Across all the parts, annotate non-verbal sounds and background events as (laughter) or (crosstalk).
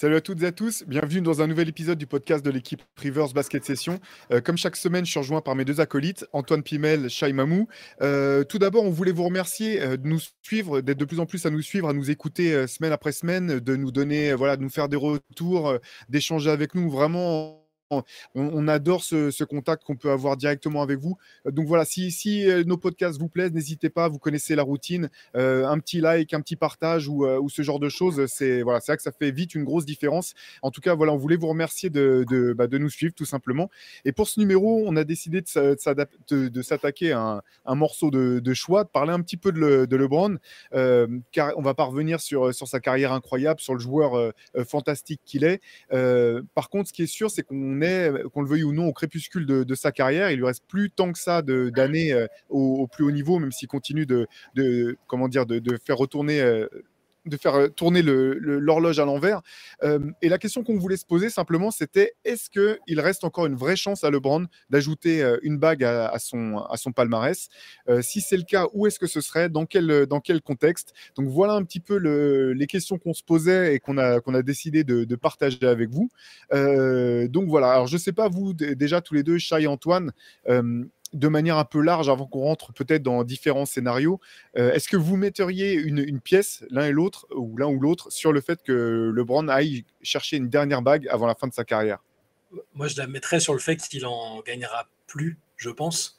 Salut à toutes et à tous, bienvenue dans un nouvel épisode du podcast de l'équipe Rivers Basket Session. Euh, comme chaque semaine, je suis rejoint par mes deux acolytes, Antoine Pimel, Shai Mamou. Euh, tout d'abord, on voulait vous remercier euh, de nous suivre, d'être de plus en plus à nous suivre, à nous écouter semaine après semaine, de nous donner, voilà, de nous faire des retours, d'échanger avec nous. Vraiment, on, adore ce, contact qu'on peut avoir directement avec vous. Euh, Donc voilà, si, euh, nos podcasts vous plaisent, n'hésitez pas, vous connaissez la routine, euh, un petit like, un petit partage ou, ce genre de choses, c'est voilà, vrai que ça fait vite une grosse différence. En tout cas, voilà, on voulait vous remercier de, de, bah, nous suivre tout simplement. Et pour ce numéro, on a décidé de, s'attaquer à un, morceau de, choix, de parler un petit peu de, le- de LeBron, car on va pas revenir sur, sur sa carrière incroyable, sur le joueur fantastique qu'il est. Par contre, ce qui est sûr, c'est qu'on qu'on le veuille ou non, au crépuscule de, sa carrière. Il lui reste plus tant que ça d'années euh, au, plus haut niveau, même s'il continue de, comment dire, de, de faire retourner. De faire euh, tourner l'horloge à l'envers. Euh, et la question qu'on voulait se poser simplement, c'était est-ce qu'il reste encore une vraie chance à LeBron d'ajouter euh, une bague à, son, à son palmarès? Si c'est le cas, où est-ce que ce serait? Dans quel, dans quel contexte? Donc voilà un petit peu le- les questions qu'on se posait et qu'on a, qu'on a décidé de, partager avec vous. Donc voilà, alors je ne sais pas, vous, déjà tous les deux, Chai et Antoine, de manière un peu large, avant qu'on rentre peut-être dans différents scénarios, euh, est-ce que vous metteriez une, pièce, l'un et l'autre, ou l'un ou l'autre, sur le fait que LeBron aille chercher une dernière bague avant la fin de sa carrière? Moi, je la mettrais sur le fait qu'il en gagnera plus, je pense,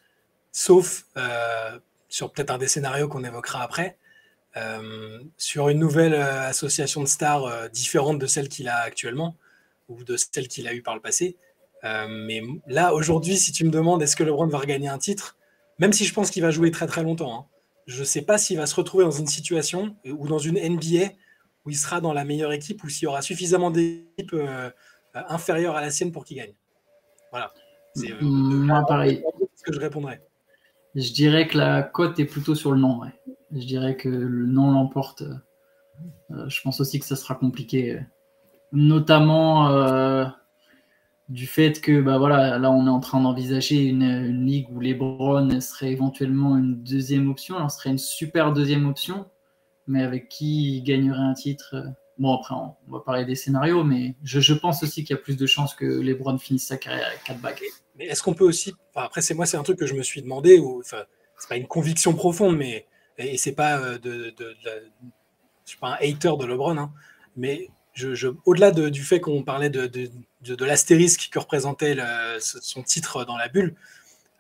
sauf euh, sur peut-être un des scénarios qu'on évoquera après, euh, sur une nouvelle association de stars différente de celle qu'il a actuellement ou de celle qu'il a eue par le passé. Euh, mais là, aujourd'hui, si tu me demandes est-ce que LeBron va regagner un titre, même si je pense qu'il va jouer très très longtemps, hein, je ne sais pas s'il va se retrouver dans une situation euh, ou dans une NBA où il sera dans la meilleure équipe ou s'il y aura suffisamment d'équipes euh, inférieures à la sienne pour qu'il gagne. Voilà. C'est euh, Moi, pareil. ce que je répondrais. Je dirais que la cote est plutôt sur le non. ouais. Je dirais que le non l'emporte. Je pense aussi que ça sera compliqué. Notamment du fait que bah voilà, là on est en train d'envisager une, ligue où LeBron serait éventuellement une deuxième option. Alors ce serait une super deuxième option, mais avec qui il gagnerait un titre euh. Bon après on, va parler des scénarios, mais je, pense aussi qu'il y a plus de chances que LeBron finisse sa carrière avec 4 bagues. Mais est-ce qu'on peut aussi. Après, c'est moi, c'est un truc que je me suis demandé, ou enfin, c'est pas une conviction profonde, mais. Et c'est pas euh, de, Je suis pas un hater de LeBron, hein, mais je, je- au-delà de- du fait qu'on parlait de, de, de- de l'astérisque que représentait le- son titre dans la bulle,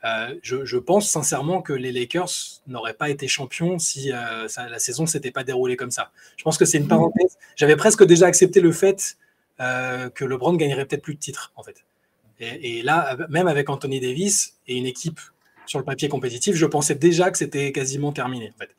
euh, je, je pense sincèrement que les Lakers n'auraient pas été champions si euh, ça- la saison s'était pas déroulée comme ça. Je pense que c'est une parenthèse. J'avais presque déjà accepté le fait euh, que LeBron gagnerait peut-être plus de titres, en fait. Et, et là, même avec Anthony Davis et une équipe sur le papier compétitif, je pensais déjà que c'était quasiment terminé. En fait.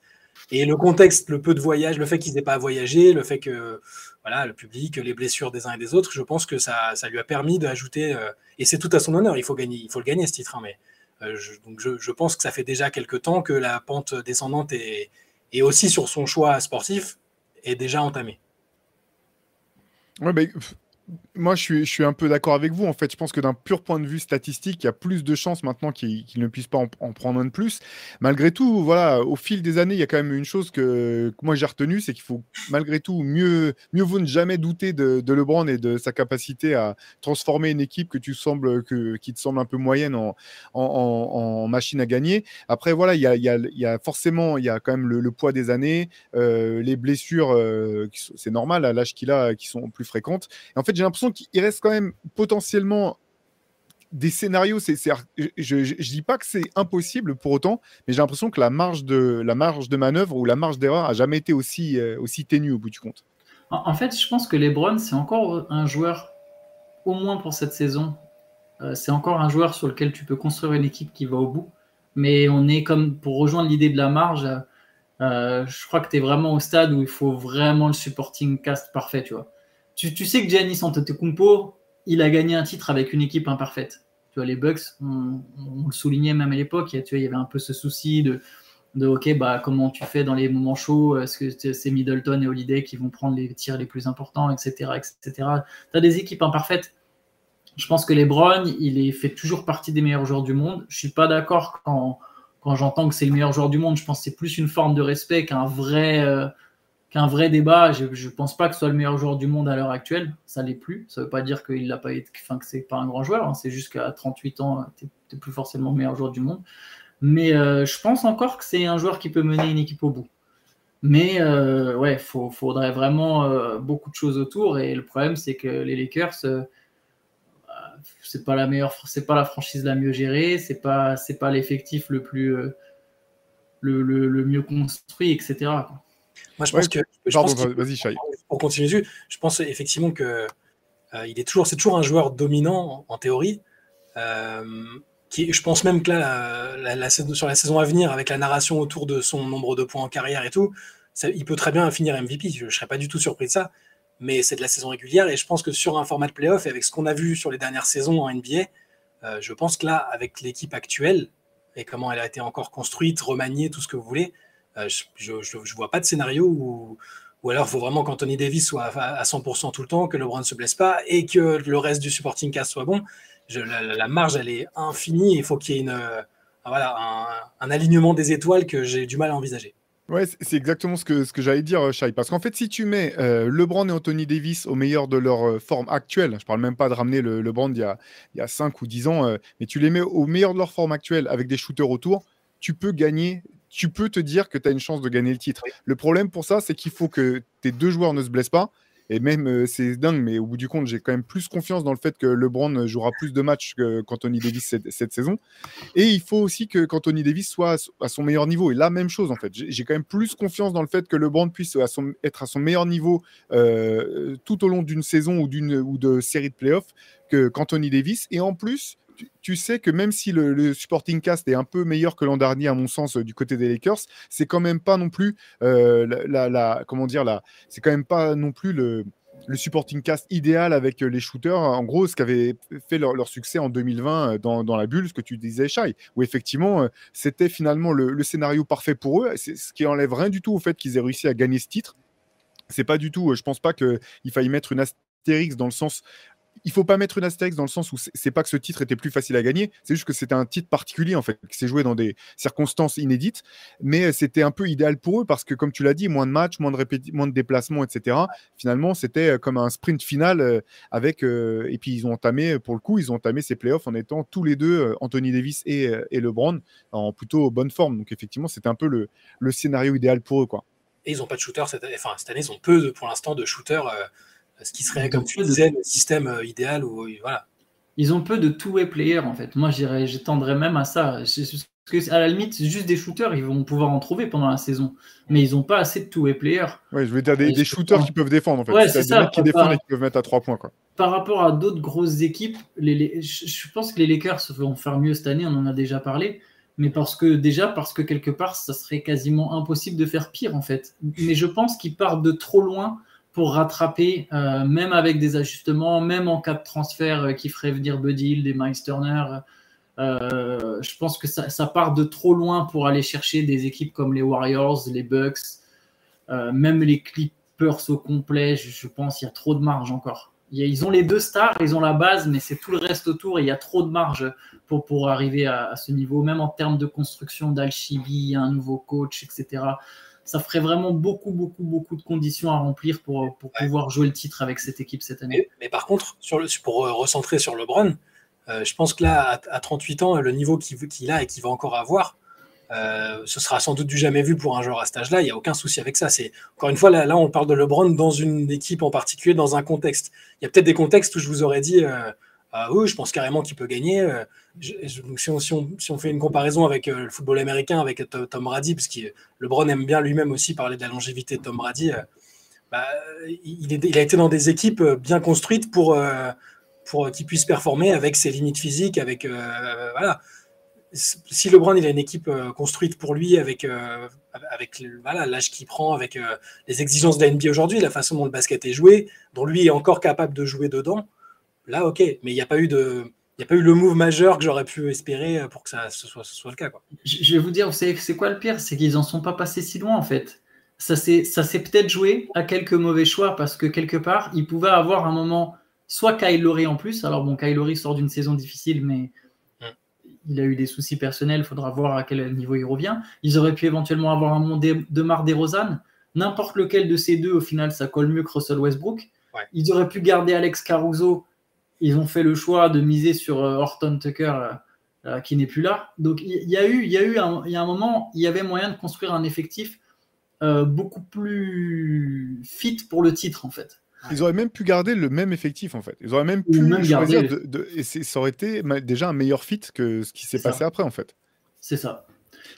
Et le contexte, le peu de voyage, le fait qu'ils n'aient pas voyagé, le fait que voilà, le public, les blessures des uns et des autres, je pense que ça, ça lui a permis d'ajouter. euh, et c'est tout à son honneur, il faut, gagner, il faut le gagner ce titre. hein, mais euh, je, donc je, pense que ça fait déjà quelques temps que la pente descendante est, et aussi sur son choix sportif est déjà entamée. Ouais, moi, je suis, je suis un peu d'accord avec vous. En fait, je pense que d'un pur point de vue statistique, il y a plus de chances maintenant qu'il ne puisse pas en, en prendre un de plus. Malgré tout, voilà, au fil des années, il y a quand même une chose que, moi j'ai retenue, c'est qu'il faut malgré tout mieux, mieux vaut ne jamais douter de, LeBron et de sa capacité à transformer une équipe que tu sembles, que, qui te semble un peu moyenne en, machine à gagner. Après, voilà, il y a, il y a- forcément, il y a quand même le, poids des années, euh, les blessures, euh, c'est normal à l'âge qu'il a, qui sont plus fréquentes. Et en fait, j'ai l'impression qu'il reste quand même potentiellement des scénarios. Je ne dis pas que c'est impossible pour autant, mais j'ai l'impression que la marge de, la marge de manœuvre ou la marge d'erreur a jamais été aussi, euh, aussi ténue au bout du compte. En, fait, je pense que LeBron, c'est encore un joueur, au moins pour cette saison, euh, c'est encore un joueur sur lequel tu peux construire une équipe qui va au bout. Mais on est comme, pour rejoindre l'idée de la marge, euh, je crois que tu es vraiment au stade où il faut vraiment le supporting cast parfait, tu vois. Tu, sais que Giannis Antetokounmpo, il a gagné un titre avec une équipe imparfaite. Tu vois, les Bucks, on, le soulignait même à l'époque, il y avait un peu ce souci de, de OK, bah, comment tu fais dans les moments chauds? Est-ce que c'est Middleton et Holiday qui vont prendre les tirs les plus importants, etc. etc. Tu as des équipes imparfaites. Je pense que les Browns, il est, fait toujours partie des meilleurs joueurs du monde. Je suis pas d'accord quand, quand j'entends que c'est le meilleur joueur du monde. Je pense que c'est plus une forme de respect qu'un vrai, euh, qu'un vrai débat. Je ne pense pas que ce soit le meilleur joueur du monde à l'heure actuelle. Ça l'est plus. Ça ne veut pas dire qu'il n'a pas été, enfin, que c'est pas un grand joueur. Hein. C'est juste qu'à 38 ans, tu n'es plus forcément le meilleur joueur du monde. Mais euh, je pense encore que c'est un joueur qui peut mener une équipe au bout. Mais euh, ouais, il faudrait vraiment euh, beaucoup de choses autour. Et le problème, c'est que les Lakers, c'est pas la meilleure, c'est pas la franchise la mieux gérée, c'est pas, c'est pas l'effectif le plus, le, le, mieux construit, etc. Moi, je pense que. vas-y, Pour continuer dessus, je pense effectivement que il est toujours, c'est toujours un joueur dominant en, théorie je pense même que là, la, sur la saison à venir, avec la narration autour de son nombre de points en carrière et tout, il peut très bien finir MVP. Je ne serais pas du tout surpris de ça. Mais c'est de la saison régulière et je pense que sur un format de playoff et avec ce qu'on a vu sur les dernières saisons en NBA, euh, je pense que là, avec l'équipe actuelle et comment elle a été encore construite, remaniée, tout ce que vous voulez, euh, je ne vois pas de scénario où, ou alors il faut vraiment qu'Anthony Davis soit à 100% tout le temps, que LeBron ne se blesse pas et que le reste du supporting cast soit bon la, marge, elle est infinie. Il faut qu'il y ait une, euh, voilà, un, alignement des étoiles que j'ai du mal à envisager. Ouais, c'est exactement ce que, ce que j'allais dire, Shai. Parce qu'en fait, si tu mets euh, LeBron et Anthony Davis au meilleur de leur euh, forme actuelle, je parle même pas de ramener le, LeBron d'il y a, il y a 5 ou 10 ans, mais tu les mets au meilleur de leur forme actuelle avec des shooters autour, tu peux gagner, tu peux te dire que tu as une chance de gagner le titre. Le problème pour ça, c'est qu'il faut que tes deux joueurs ne se blessent pas et même, euh, c'est dingue, mais au bout du compte, j'ai quand même plus confiance dans le fait que LeBron jouera plus de matchs qu'Anthony Davis cette, saison. Et il faut aussi que qu'Anthony Davis soit à son meilleur niveau. Et la même chose, en fait. J'ai quand même plus confiance dans le fait que LeBron puisse être à son meilleur niveau euh, tout au long d'une saison ou, d'une, ou de série de playoffs qu'Anthony Davis. Et en plus, tu, sais que même si le, supporting cast est un peu meilleur que l'an dernier, à mon sens, euh, du côté des Lakers, c'est quand même pas non plus euh, la, comment dire là, c'est quand même pas non plus le, supporting cast idéal avec euh, les shooters. En gros, ce qu'avait fait leur, succès en 2020 dans, la bulle, ce que tu disais, Shai, où effectivement, c'était finalement le, scénario parfait pour eux. Ce qui enlève rien du tout au fait qu'ils aient réussi à gagner ce titre. C'est pas du tout, je pense pas qu'il faille mettre une astérix dans le sens il faut pas mettre une astérix dans le sens où c'est pas que ce titre était plus facile à gagner, c'est juste que c'était un titre particulier en fait, qui s'est joué dans des circonstances inédites, mais c'était un peu idéal pour eux parce que comme tu l'as dit, moins de matchs, moins de moins de déplacements, etc. Finalement, c'était euh, comme un sprint final euh, avec euh, et puis ils ont entamé pour le coup, ils ont entamé ces playoffs en étant tous les deux Anthony Davis et, LeBron en plutôt bonne forme. Donc effectivement, c'était un peu le, scénario idéal pour eux quoi. Et ils n'ont pas de shooter cette. Enfin, cette année, ils ont peu pour l'instant de shooters ce qui serait, comme tu disais, le système euh, idéal où, voilà. Ils ont peu de two-way players, en fait. Moi, j'étendrais même à ça. Parce que, à la limite, juste des shooters, ils vont pouvoir en trouver pendant la saison. Mais ils n'ont pas assez de two-way players. Oui, je veux dire des, shooters qui peuvent défendre, en fait. c'est ça. Des mecs qui défendent et qui peuvent mettre à trois points, quoi. Par rapport à d'autres grosses équipes, les, je pense que les Lakers vont faire mieux cette année, on en a déjà parlé. Mais parce que, déjà, parce que quelque part, ça serait quasiment impossible de faire pire, en fait. Mais je pense qu'ils partent de trop loin pour rattraper, euh, même avec des ajustements, même en cas de transfert euh, qui ferait venir Buddy Hill, des Miles Turner. Euh, je pense que ça, part de trop loin pour aller chercher des équipes comme les Warriors, les Bucks, même les Clippers au complet. Je, pense qu'il y a trop de marge encore. Ils ont les deux stars, ils ont la base, mais c'est tout le reste autour. il y a trop de marge pour, pour arriver à, à ce niveau, même en termes de construction d'alchimie, un nouveau coach, etc ça ferait vraiment beaucoup, beaucoup, beaucoup de conditions à remplir pour, pour pouvoir jouer le titre avec cette équipe cette année. Mais, par contre, sur le, pour euh, recentrer sur LeBron, euh, je pense que là, à, 38 ans, le niveau qu'il a et qu'il va encore avoir, euh, ce sera sans doute du jamais vu pour un joueur à cet âge-là. Il n'y a aucun souci avec ça. C'est encore une fois là, là, on parle de LeBron dans une équipe en particulier, dans un contexte. Il y a peut-être des contextes où je vous aurais dit, ah oui, je pense carrément qu'il peut gagner. Euh, si, on, fait une comparaison avec euh, le football américain, avec Tom Brady, parce que LeBron aime bien lui-même aussi parler de la longévité de Tom Brady, euh, bah, il, a été dans des équipes bien construites pour, qu'il puisse performer avec ses limites physiques. Si LeBron il a une équipe construite pour lui avec l'âge qu'il prend, avec les exigences de la NBA aujourd'hui, la façon dont le basket est joué, dont lui est encore capable de jouer dedans, là, ok, mais il n'y a pas eu de. n'y a pas eu le move majeur que j'aurais pu espérer pour que ça ce soit, ce soit le cas. Quoi. Je vais vous dire, vous savez, c'est quoi le pire? C'est qu'ils en sont pas passés si loin en fait. Ça s'est peut-être joué à quelques mauvais choix parce que quelque part, ils pouvaient avoir un moment, soit Kyle Lowry en plus. Alors bon, Kyle Lowry sort d'une saison difficile, mais Mm. il a eu des soucis personnels. Il faudra voir à quel niveau il revient. Ils auraient pu éventuellement avoir un moment de, de Mar DeRozan. N'importe lequel de ces deux, au final, ça colle mieux que Russell Westbrook. Ouais. Ils auraient pu garder Alex Caruso. Ils ont fait le choix de miser sur euh, Horton Tucker. euh, euh, qui n'est plus là. Donc il y, a eu, il y a eu un, il y a un moment, il y avait moyen de construire un effectif euh, beaucoup plus fit pour le titre en fait. Ils auraient même pu garder le même effectif en fait. Ils auraient même Ou pu même choisir garder- de, de- et ça aurait été déjà un meilleur fit que ce qui s'est ça. passé après en fait. C'est ça.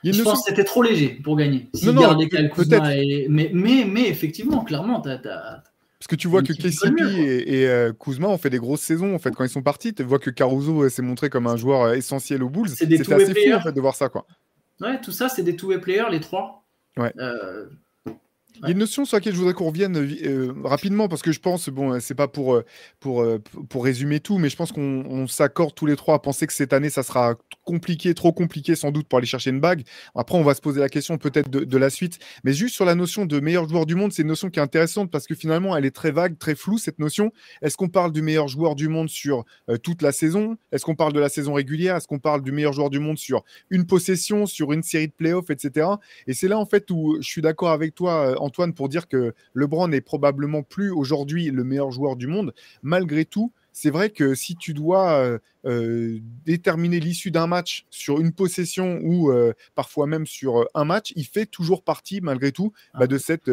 Il Je pense que c'était trop léger pour gagner. Non, non, peut-être. Et... mais, mais, mais effectivement, clairement, t'as- Parce que tu vois que KCP et, et, euh, Kuzma ont fait des grosses saisons en fait quand ils sont partis. Tu vois que Caruso euh, s'est montré comme un joueur euh, essentiel aux Bulls. C'est C'était assez fou en fait de voir ça quoi. ouais, tout ça, c'est des two-way players, les trois. Ouais. Euh, Il y a une notion sur laquelle je voudrais qu'on revienne euh, rapidement parce que je pense, bon, euh, c'est pas pour, euh, pour, euh, pour résumer tout, mais je pense qu'on on s'accorde tous les trois à penser que cette année, ça sera compliqué, trop compliqué sans doute pour aller chercher une bague. Après, on va se poser la question peut-être de, la suite, mais juste sur la notion de meilleur joueur du monde, c'est une notion qui est intéressante parce que finalement, elle est très vague, très floue cette notion. Est-ce qu'on parle du meilleur joueur du monde sur euh, toute la saison? Est-ce qu'on parle de la saison régulière? Est-ce qu'on parle du meilleur joueur du monde sur une possession, sur une série de playoffs, etc. Et c'est là en fait où je suis d'accord avec toi, euh, Antoine, pour dire que LeBron n'est probablement plus aujourd'hui le meilleur joueur du monde. Malgré tout, c'est vrai que si tu dois euh, euh, déterminer l'issue d'un match sur une possession ou euh, parfois même sur un match, il fait toujours partie, malgré tout, bah, de cette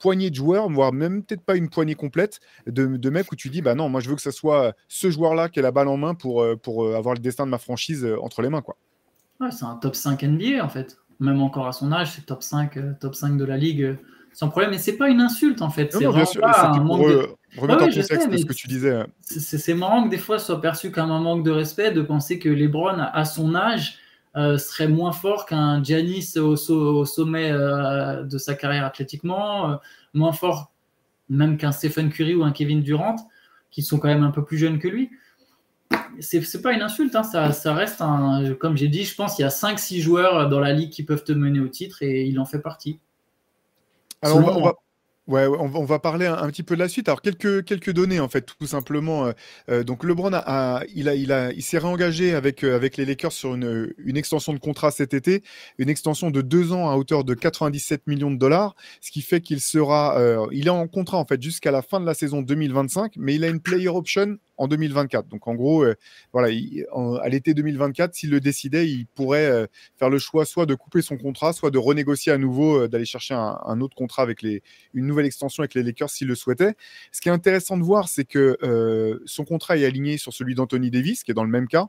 poignée de joueurs, voire même peut-être pas une poignée complète de, de mecs où tu dis, bah non, moi je veux que ce soit ce joueur-là qui ait la balle en main pour, pour avoir le destin de ma franchise entre les mains. Quoi. ouais, c'est un top 5 NBA en fait. Même encore à son âge, c'est top 5, top 5 de la ligue sans problème. Et c'est pas une insulte en fait. C'est vraiment pas un manque de- remettre Ouais, en contexte sais, ce que tu disais. euh. c'est marrant que des fois soit perçu comme un manque de respect de penser que LeBron, à son âge, euh, serait moins fort qu'un Giannis au, so- au sommet euh, de sa carrière athlétiquement, euh, moins fort même qu'un Stephen Curry ou un Kevin Durant, qui sont quand même un peu plus jeunes que lui. C'est pas une insulte, hein, ça, ça reste un. Comme j'ai dit, je pense qu'il y a 5-6 joueurs dans la ligue qui peuvent te mener au titre et il en fait partie. Alors, on va, on va- ouais, on va, on va parler un, un petit peu de la suite. Alors, quelques, quelques données, en fait, tout simplement. Euh, euh, donc, LeBron, a, a- il, a, il, a, il s'est réengagé avec, euh, avec les Lakers sur une, une extension de contrat cet été, une extension de deux ans à hauteur de 97 millions de dollars, ce qui fait qu'il sera. euh, il est en contrat, en fait, jusqu'à la fin de la saison 2025, mais il a une player option en 2024. Donc, en gros, euh, voilà, il- en- à l'été 2024, s'il le décidait, il pourrait euh, faire le choix soit de couper son contrat, soit de renégocier à nouveau, euh, d'aller chercher un, autre contrat avec les, une nouvelle extension avec les Lakers s'il le souhaitait. Ce qui est intéressant de voir, c'est que son contrat est aligné sur celui d'Anthony Davis, qui est dans le même cas.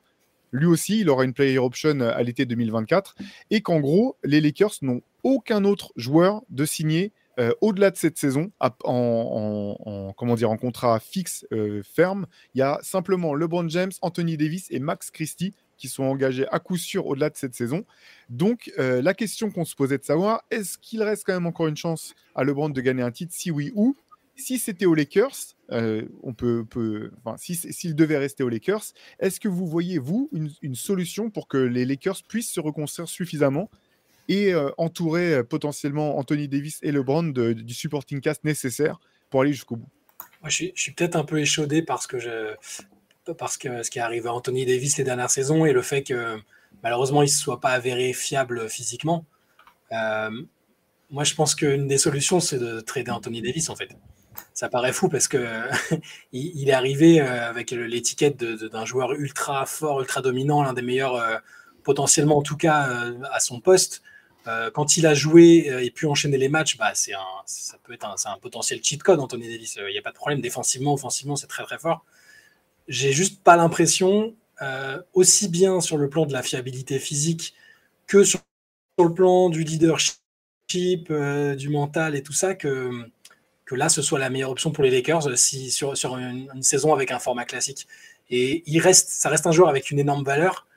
Lui aussi, il aura une player option à l'été 2024. Et qu'en gros, les Lakers n'ont aucun autre joueur de signer euh, au-delà de cette saison en, en- en- comment dire, en contrat fixe euh, ferme. Il y a simplement LeBron James, Anthony Davis et Max Christie qui sont engagés à coup sûr au-delà de cette saison. Donc, euh, la question qu'on se posait de savoir, est-ce qu'il reste quand même encore une chance à LeBron de gagner un titre Si oui, où Si c'était aux Lakers, on peut, enfin, s'il devait rester aux Lakers, est-ce que vous voyez, vous, une, une solution pour que les Lakers puissent se reconstruire suffisamment et euh, entourer euh, potentiellement Anthony Davis et LeBron de- du supporting cast nécessaire pour aller jusqu'au bout Moi, je suis, peut-être un peu échaudé parce que, parce que ce qui est arrivé à Anthony Davis les dernières saisons et le fait que malheureusement il ne se soit pas avéré fiable physiquement. Euh, moi, je pense qu'une des solutions, c'est de trader Anthony Davis en fait. Ça paraît fou parce que (laughs) il, est arrivé avec l'étiquette d'un joueur ultra fort, ultra dominant, l'un des meilleurs potentiellement en tout cas à son poste. Euh, quand il a joué euh, et pu enchaîner les matchs, bah, c'est un, ça peut être un, un potentiel cheat code, Anthony Davis. Il n'y a pas de problème. Défensivement, offensivement, c'est très très fort. J'ai juste pas l'impression, euh, aussi bien sur le plan de la fiabilité physique que sur, le plan du leadership, euh, du mental et tout ça, que, que là, ce soit la meilleure option pour les Lakers euh, si, sur, sur une, une saison avec un format classique. Et il reste, ça reste un joueur avec une énorme valeur.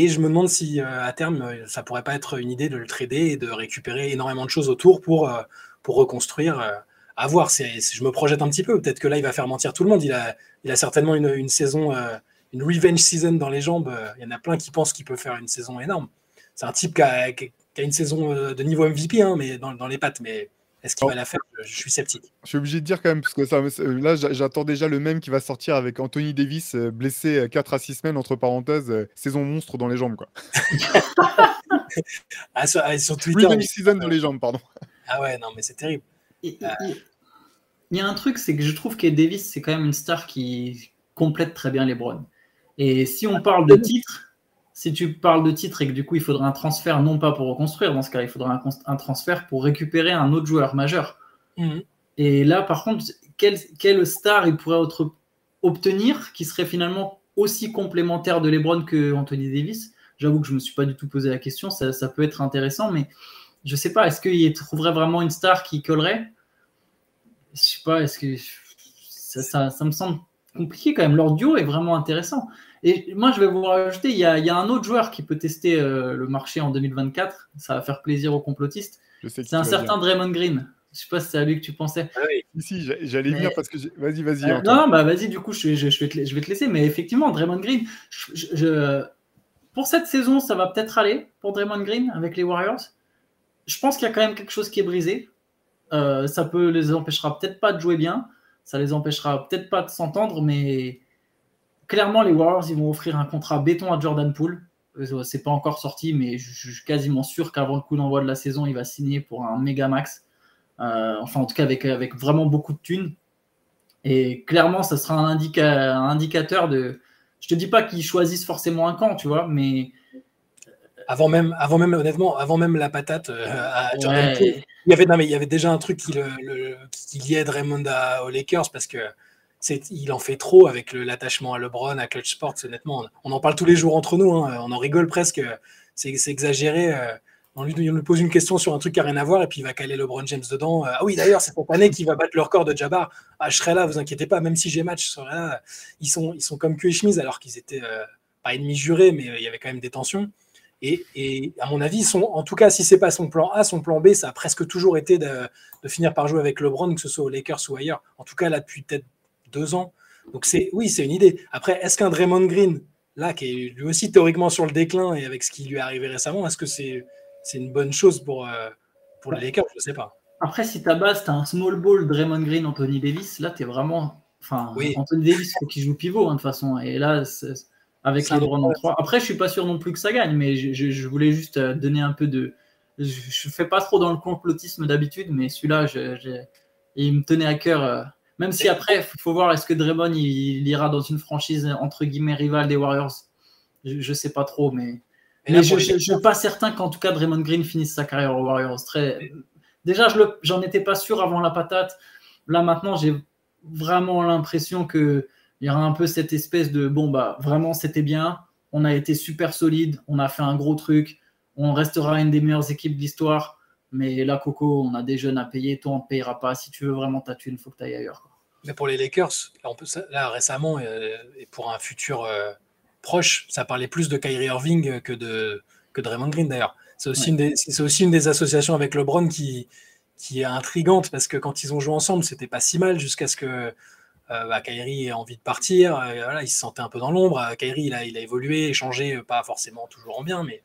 Et je me demande si euh, à terme, euh, ça pourrait pas être une idée de le trader et de récupérer énormément de choses autour pour, euh, reconstruire. à voir, je me projette un petit peu. Peut-être que là, il va faire mentir tout le monde. Il a, a certainement une, saison une revenge season dans les jambes. Il y en a plein qui pensent qu'il peut faire une saison énorme. C'est un type qui a, une saison de niveau MVP, hein, mais dans, dans les pattes. Mais est-ce qu'il Oh. va la faire je, je suis sceptique. Je suis obligé de dire quand même, parce que ça, là, j'a- j'attends déjà le même qui va sortir avec Anthony Davis euh, blessé 4 à 6 semaines, entre parenthèses, euh, saison monstre dans les jambes. Quoi. (laughs) Ah, sur, ah, sur Twitter. Season dans les jambes, pardon. Ah ouais, non, mais c'est terrible. Il y a un truc, c'est que je trouve que Davis, c'est quand même une star qui complète très bien les Browns. Et si on parle de titre, si tu parles de titre et que du coup il faudrait un transfert, non pas pour reconstruire, dans ce cas, il faudrait un, transfert pour récupérer un autre joueur majeur. Mhm. Et là, par contre, quelle, quelle star il pourrait autre- obtenir qui serait finalement aussi complémentaire de LeBron que Anthony Davis? J'avoue que je ne me suis pas du tout posé la question, ça, ça peut être intéressant, mais je sais pas, est-ce qu'il trouverait vraiment une star qui collerait? Je sais pas, est-ce que ça, ça- ça me semble compliqué quand même. Leur duo est vraiment intéressant. Et moi, je vais vous rajouter, il y a, il y a un autre joueur qui peut tester euh, le marché en 2024. Ça va faire plaisir aux complotistes. C'est un certain Draymond Green. Je sais pas si c'est à lui que tu pensais. Ah oui. Si, j'a- j'allais Mais- venir parce que. Vas-y, vas-y. Euh, non, bah vas-y, du coup, je, je- je vais te, je vais te laisser. Mais effectivement, Draymond Green, je- je- je- pour cette saison, ça va peut-être aller pour Draymond Green avec les Warriors. Je pense qu'il y a quand même quelque chose qui est brisé. Euh, ça peut les empêchera peut-être pas de jouer bien. Ça les empêchera peut-être pas de s'entendre, mais clairement, les Warriors, ils vont offrir un contrat béton à Jordan Poole. Euh, C'est pas encore sorti, mais je suis quasiment sûr qu'avant le coup d'envoi de la saison, il va signer pour un méga max. Euh, enfin, en tout cas, avec, vraiment beaucoup de thunes. Et clairement, ça sera un indicateur de. Je te dis pas qu'ils choisissent forcément un camp, tu vois, mais. Avant même, avant même, honnêtement, avant même la patate euh, à Jordan Ouais. Poole, il y avait, non, mais il y avait déjà un truc qui, le, le- qui liait Draymond à- aux Lakers parce que il en fait trop avec l'attachement à LeBron, à Clutch Sports. Honnêtement, on, on en parle tous les jours entre nous. hein, on en rigole presque. C'est, exagéré. euh, on lui, on lui pose une question sur un truc qui n'a rien à voir et puis il va caler LeBron James dedans. Euh, ah oui, d'ailleurs, c'est cette année qu'il va battre le record de Jabbar. Ah, je serai là, vous inquiétez pas, même si j'ai match, je serai là. Ils sont, ils sont comme cul et chemise alors qu'ils étaient euh, pas ennemis jurés, mais il y avait quand même des tensions. Et, et à mon avis, son, en tout cas, si c'est pas son plan A, son plan B, ça a presque toujours été de, de finir par jouer avec LeBron, que ce soit aux Lakers ou ailleurs. En tout cas, là, depuis peut-être deux ans. Donc, c'est, oui, c'est une idée. Après, est-ce qu'un Draymond Green, là, qui est lui aussi théoriquement sur le déclin et avec ce qui lui est arrivé récemment, est-ce que c'est, c'est une bonne chose pour, euh, pour les Lakers? Je sais pas. Après, si ta base, t'as un small ball, Draymond Green, Anthony Davis, là, t'es vraiment. Enfin, Oui. Anthony Davis, faut qu'il joue pivot, hein, de toute façon. Et là, avec C'est- LeBron en 3. Après, je suis pas sûr non plus que ça gagne, mais je, je- je voulais juste euh, donner un peu de. Je, je fais pas trop dans le complotisme d'habitude, mais celui-là, il me tenait à cœur. euh, Même si après, il faut voir est-ce que Draymond il, il ira dans une franchise entre guillemets rivale des Warriors? Je, je sais pas trop, mais. Mais je les ne suis pas certain qu'en tout cas Draymond Green finisse sa carrière aux Warriors. Très... Déjà, je j'en étais pas sûr avant la patate. Là, maintenant, j'ai vraiment l'impression qu'il y aura un peu cette espèce de bon, bah vraiment, c'était bien. On a été super solide. On a fait un gros truc. On restera une des meilleures équipes de l'histoire. Mais là, Coco, on a des jeunes à payer. Toi, on ne payera pas. Si tu veux vraiment ta thune, il faut que tu ailles ailleurs. quoi. Mais pour les Lakers, là, on peut, là récemment, euh, et pour un futur euh, proche, ça parlait plus de Kyrie Irving que de, que de Draymond Green d'ailleurs. C'est aussi, Ouais. aussi une des associations avec LeBron qui, qui est intrigante parce que quand ils ont joué ensemble, c'était pas si mal jusqu'à ce que bah, Kyrie ait envie de partir. Euh, il se sentait un peu dans l'ombre. Euh, Kyrie, il a, a évolué, changé, euh, pas forcément toujours en bien, mais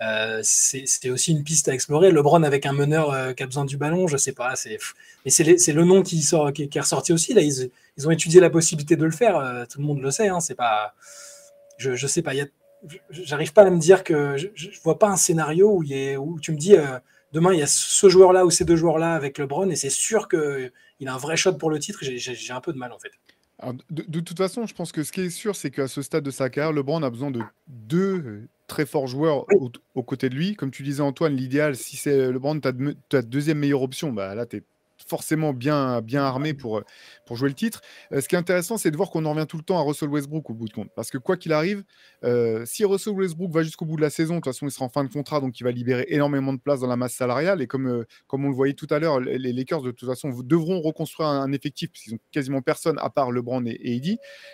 euh, c'est- aussi une piste à explorer. LeBron avec un meneur euh, qui a besoin du ballon, je sais pas. Mais c'est, le nom qui, qui, est ressorti aussi. Là, ils, ont étudié la possibilité de le faire. euh, tout le monde le sait. Hein, c'est pas, je, je sais pas. a, j'arrive pas à me dire que je, je vois pas un scénario où, tu me dis euh, demain il y a ce joueur-là ou ces deux joueurs-là avec LeBron et c'est sûr que il a un vrai shot pour le titre. J'ai, un peu de mal en fait. Alors, de, de toute façon, je pense que ce qui est sûr, c'est qu'à ce stade de sa carrière, LeBron a besoin de deux euh, très forts joueurs Oui. au- aux côtés de lui. Comme tu disais, Antoine, l'idéal, si c'est LeBron, ta, de- ta deuxième meilleure option, bah, là, tu es forcément bien, bien armé pour, euh, pour jouer le titre. Euh, ce qui est intéressant, c'est de voir qu'on en revient tout le temps à Russell Westbrook au bout de compte. Parce que quoi qu'il arrive, euh, si Russell Westbrook va jusqu'au bout de la saison, de toute façon, il sera en fin de contrat, donc il va libérer énormément de place dans la masse salariale. Et comme, euh, comme on le voyait tout à l'heure, les Lakers, de toute façon, devront reconstruire un, un effectif, puisqu'ils ont quasiment personne à part LeBron et, et.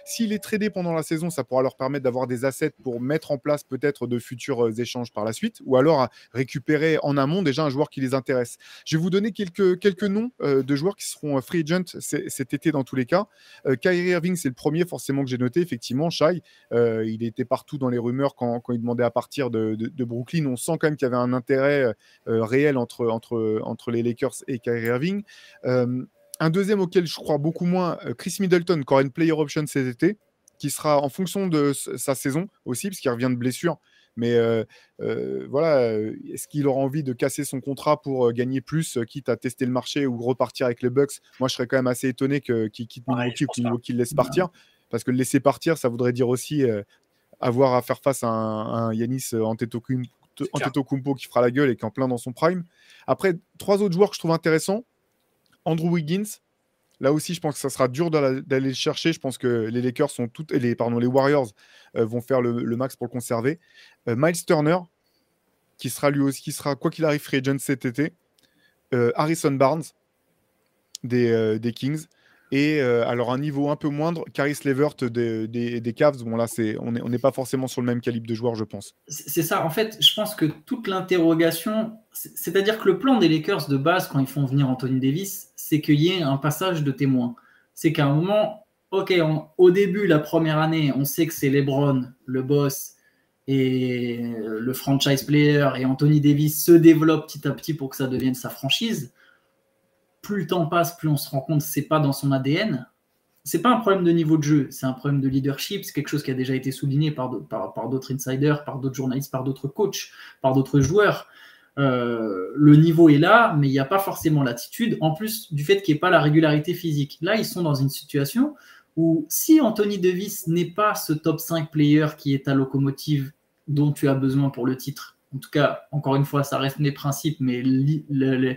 S'il est tradé pendant la saison, ça pourra leur permettre d'avoir des assets pour mettre en place peut-être de futurs échanges par la suite, ou alors à récupérer en amont déjà un joueur qui les intéresse. Je vais vous donner quelques, quelques noms de joueurs qui seront free agent cet été dans tous les cas. Euh, Kyrie Irving, c'est le premier forcément que j'ai noté, effectivement. Shai, euh, il était partout dans les rumeurs quand, il demandait à partir de, de- Brooklyn. On sent quand même qu'il y avait un intérêt euh, réel entre, entre, entre les Lakers et Kyrie Irving. Euh, un deuxième auquel je crois beaucoup moins, euh, Chris Middleton, qui aura une player option cet été, qui sera en fonction de sa saison aussi, parce qu'il revient de blessure. Mais voilà, est-ce qu'il aura envie de casser son contrat pour gagner plus, quitte à tester le marché ou repartir avec les Bucks? Moi, je serais quand même assez étonné qu'il quitte Pareil, Milwaukee ou qu'il laisse partir. Parce que le laisser partir, ça voudrait dire aussi avoir à faire face à un, un Yanis. Antetokounmpo qui fera la gueule et qui est en plein dans son prime. Après, trois autres joueurs que je trouve intéressants. Andrew Wiggins, Là aussi, je pense que ça sera dur d'aller le chercher. Je pense que les Lakers sont toutes, les, pardon, les Warriors euh, vont faire le, max pour le conserver. Euh, Miles Turner, qui sera lui aussi, qui sera quoi qu'il arrive free cet été. Euh, Harrison Barnes des Kings. Et euh, alors un niveau un peu moindre, Caris Levert des, Cavs. Bon là, c'est on n'est pas forcément sur le même calibre de joueur, je pense. C'est ça, en fait, je pense que toute l'interrogation, c'est- c'est-à-dire que le plan des Lakers de base, quand ils font venir Anthony Davis, c'est qu'il y ait un passage de témoin. C'est qu'à un moment, ok, au début, la première année, on sait que c'est LeBron, le boss, et euh, le franchise player, et Anthony Davis se développe petit à petit pour que ça devienne sa franchise. Plus le temps passe, plus on se rend compte que c'est pas dans son ADN. C'est pas un problème de niveau de jeu, c'est un problème de leadership. C'est quelque chose qui a déjà été souligné par d'autres par, d'autres insiders, par d'autres journalistes, par d'autres coachs, par d'autres joueurs. Euh, le niveau est là, mais il n'y a pas forcément l'attitude, en plus du fait qu'il n'y ait pas la régularité physique. Là, ils sont dans une situation où si Anthony Davis n'est pas ce top 5 player qui est ta locomotive dont tu as besoin pour le titre, en tout cas, encore une fois, ça reste mes principes, mais le-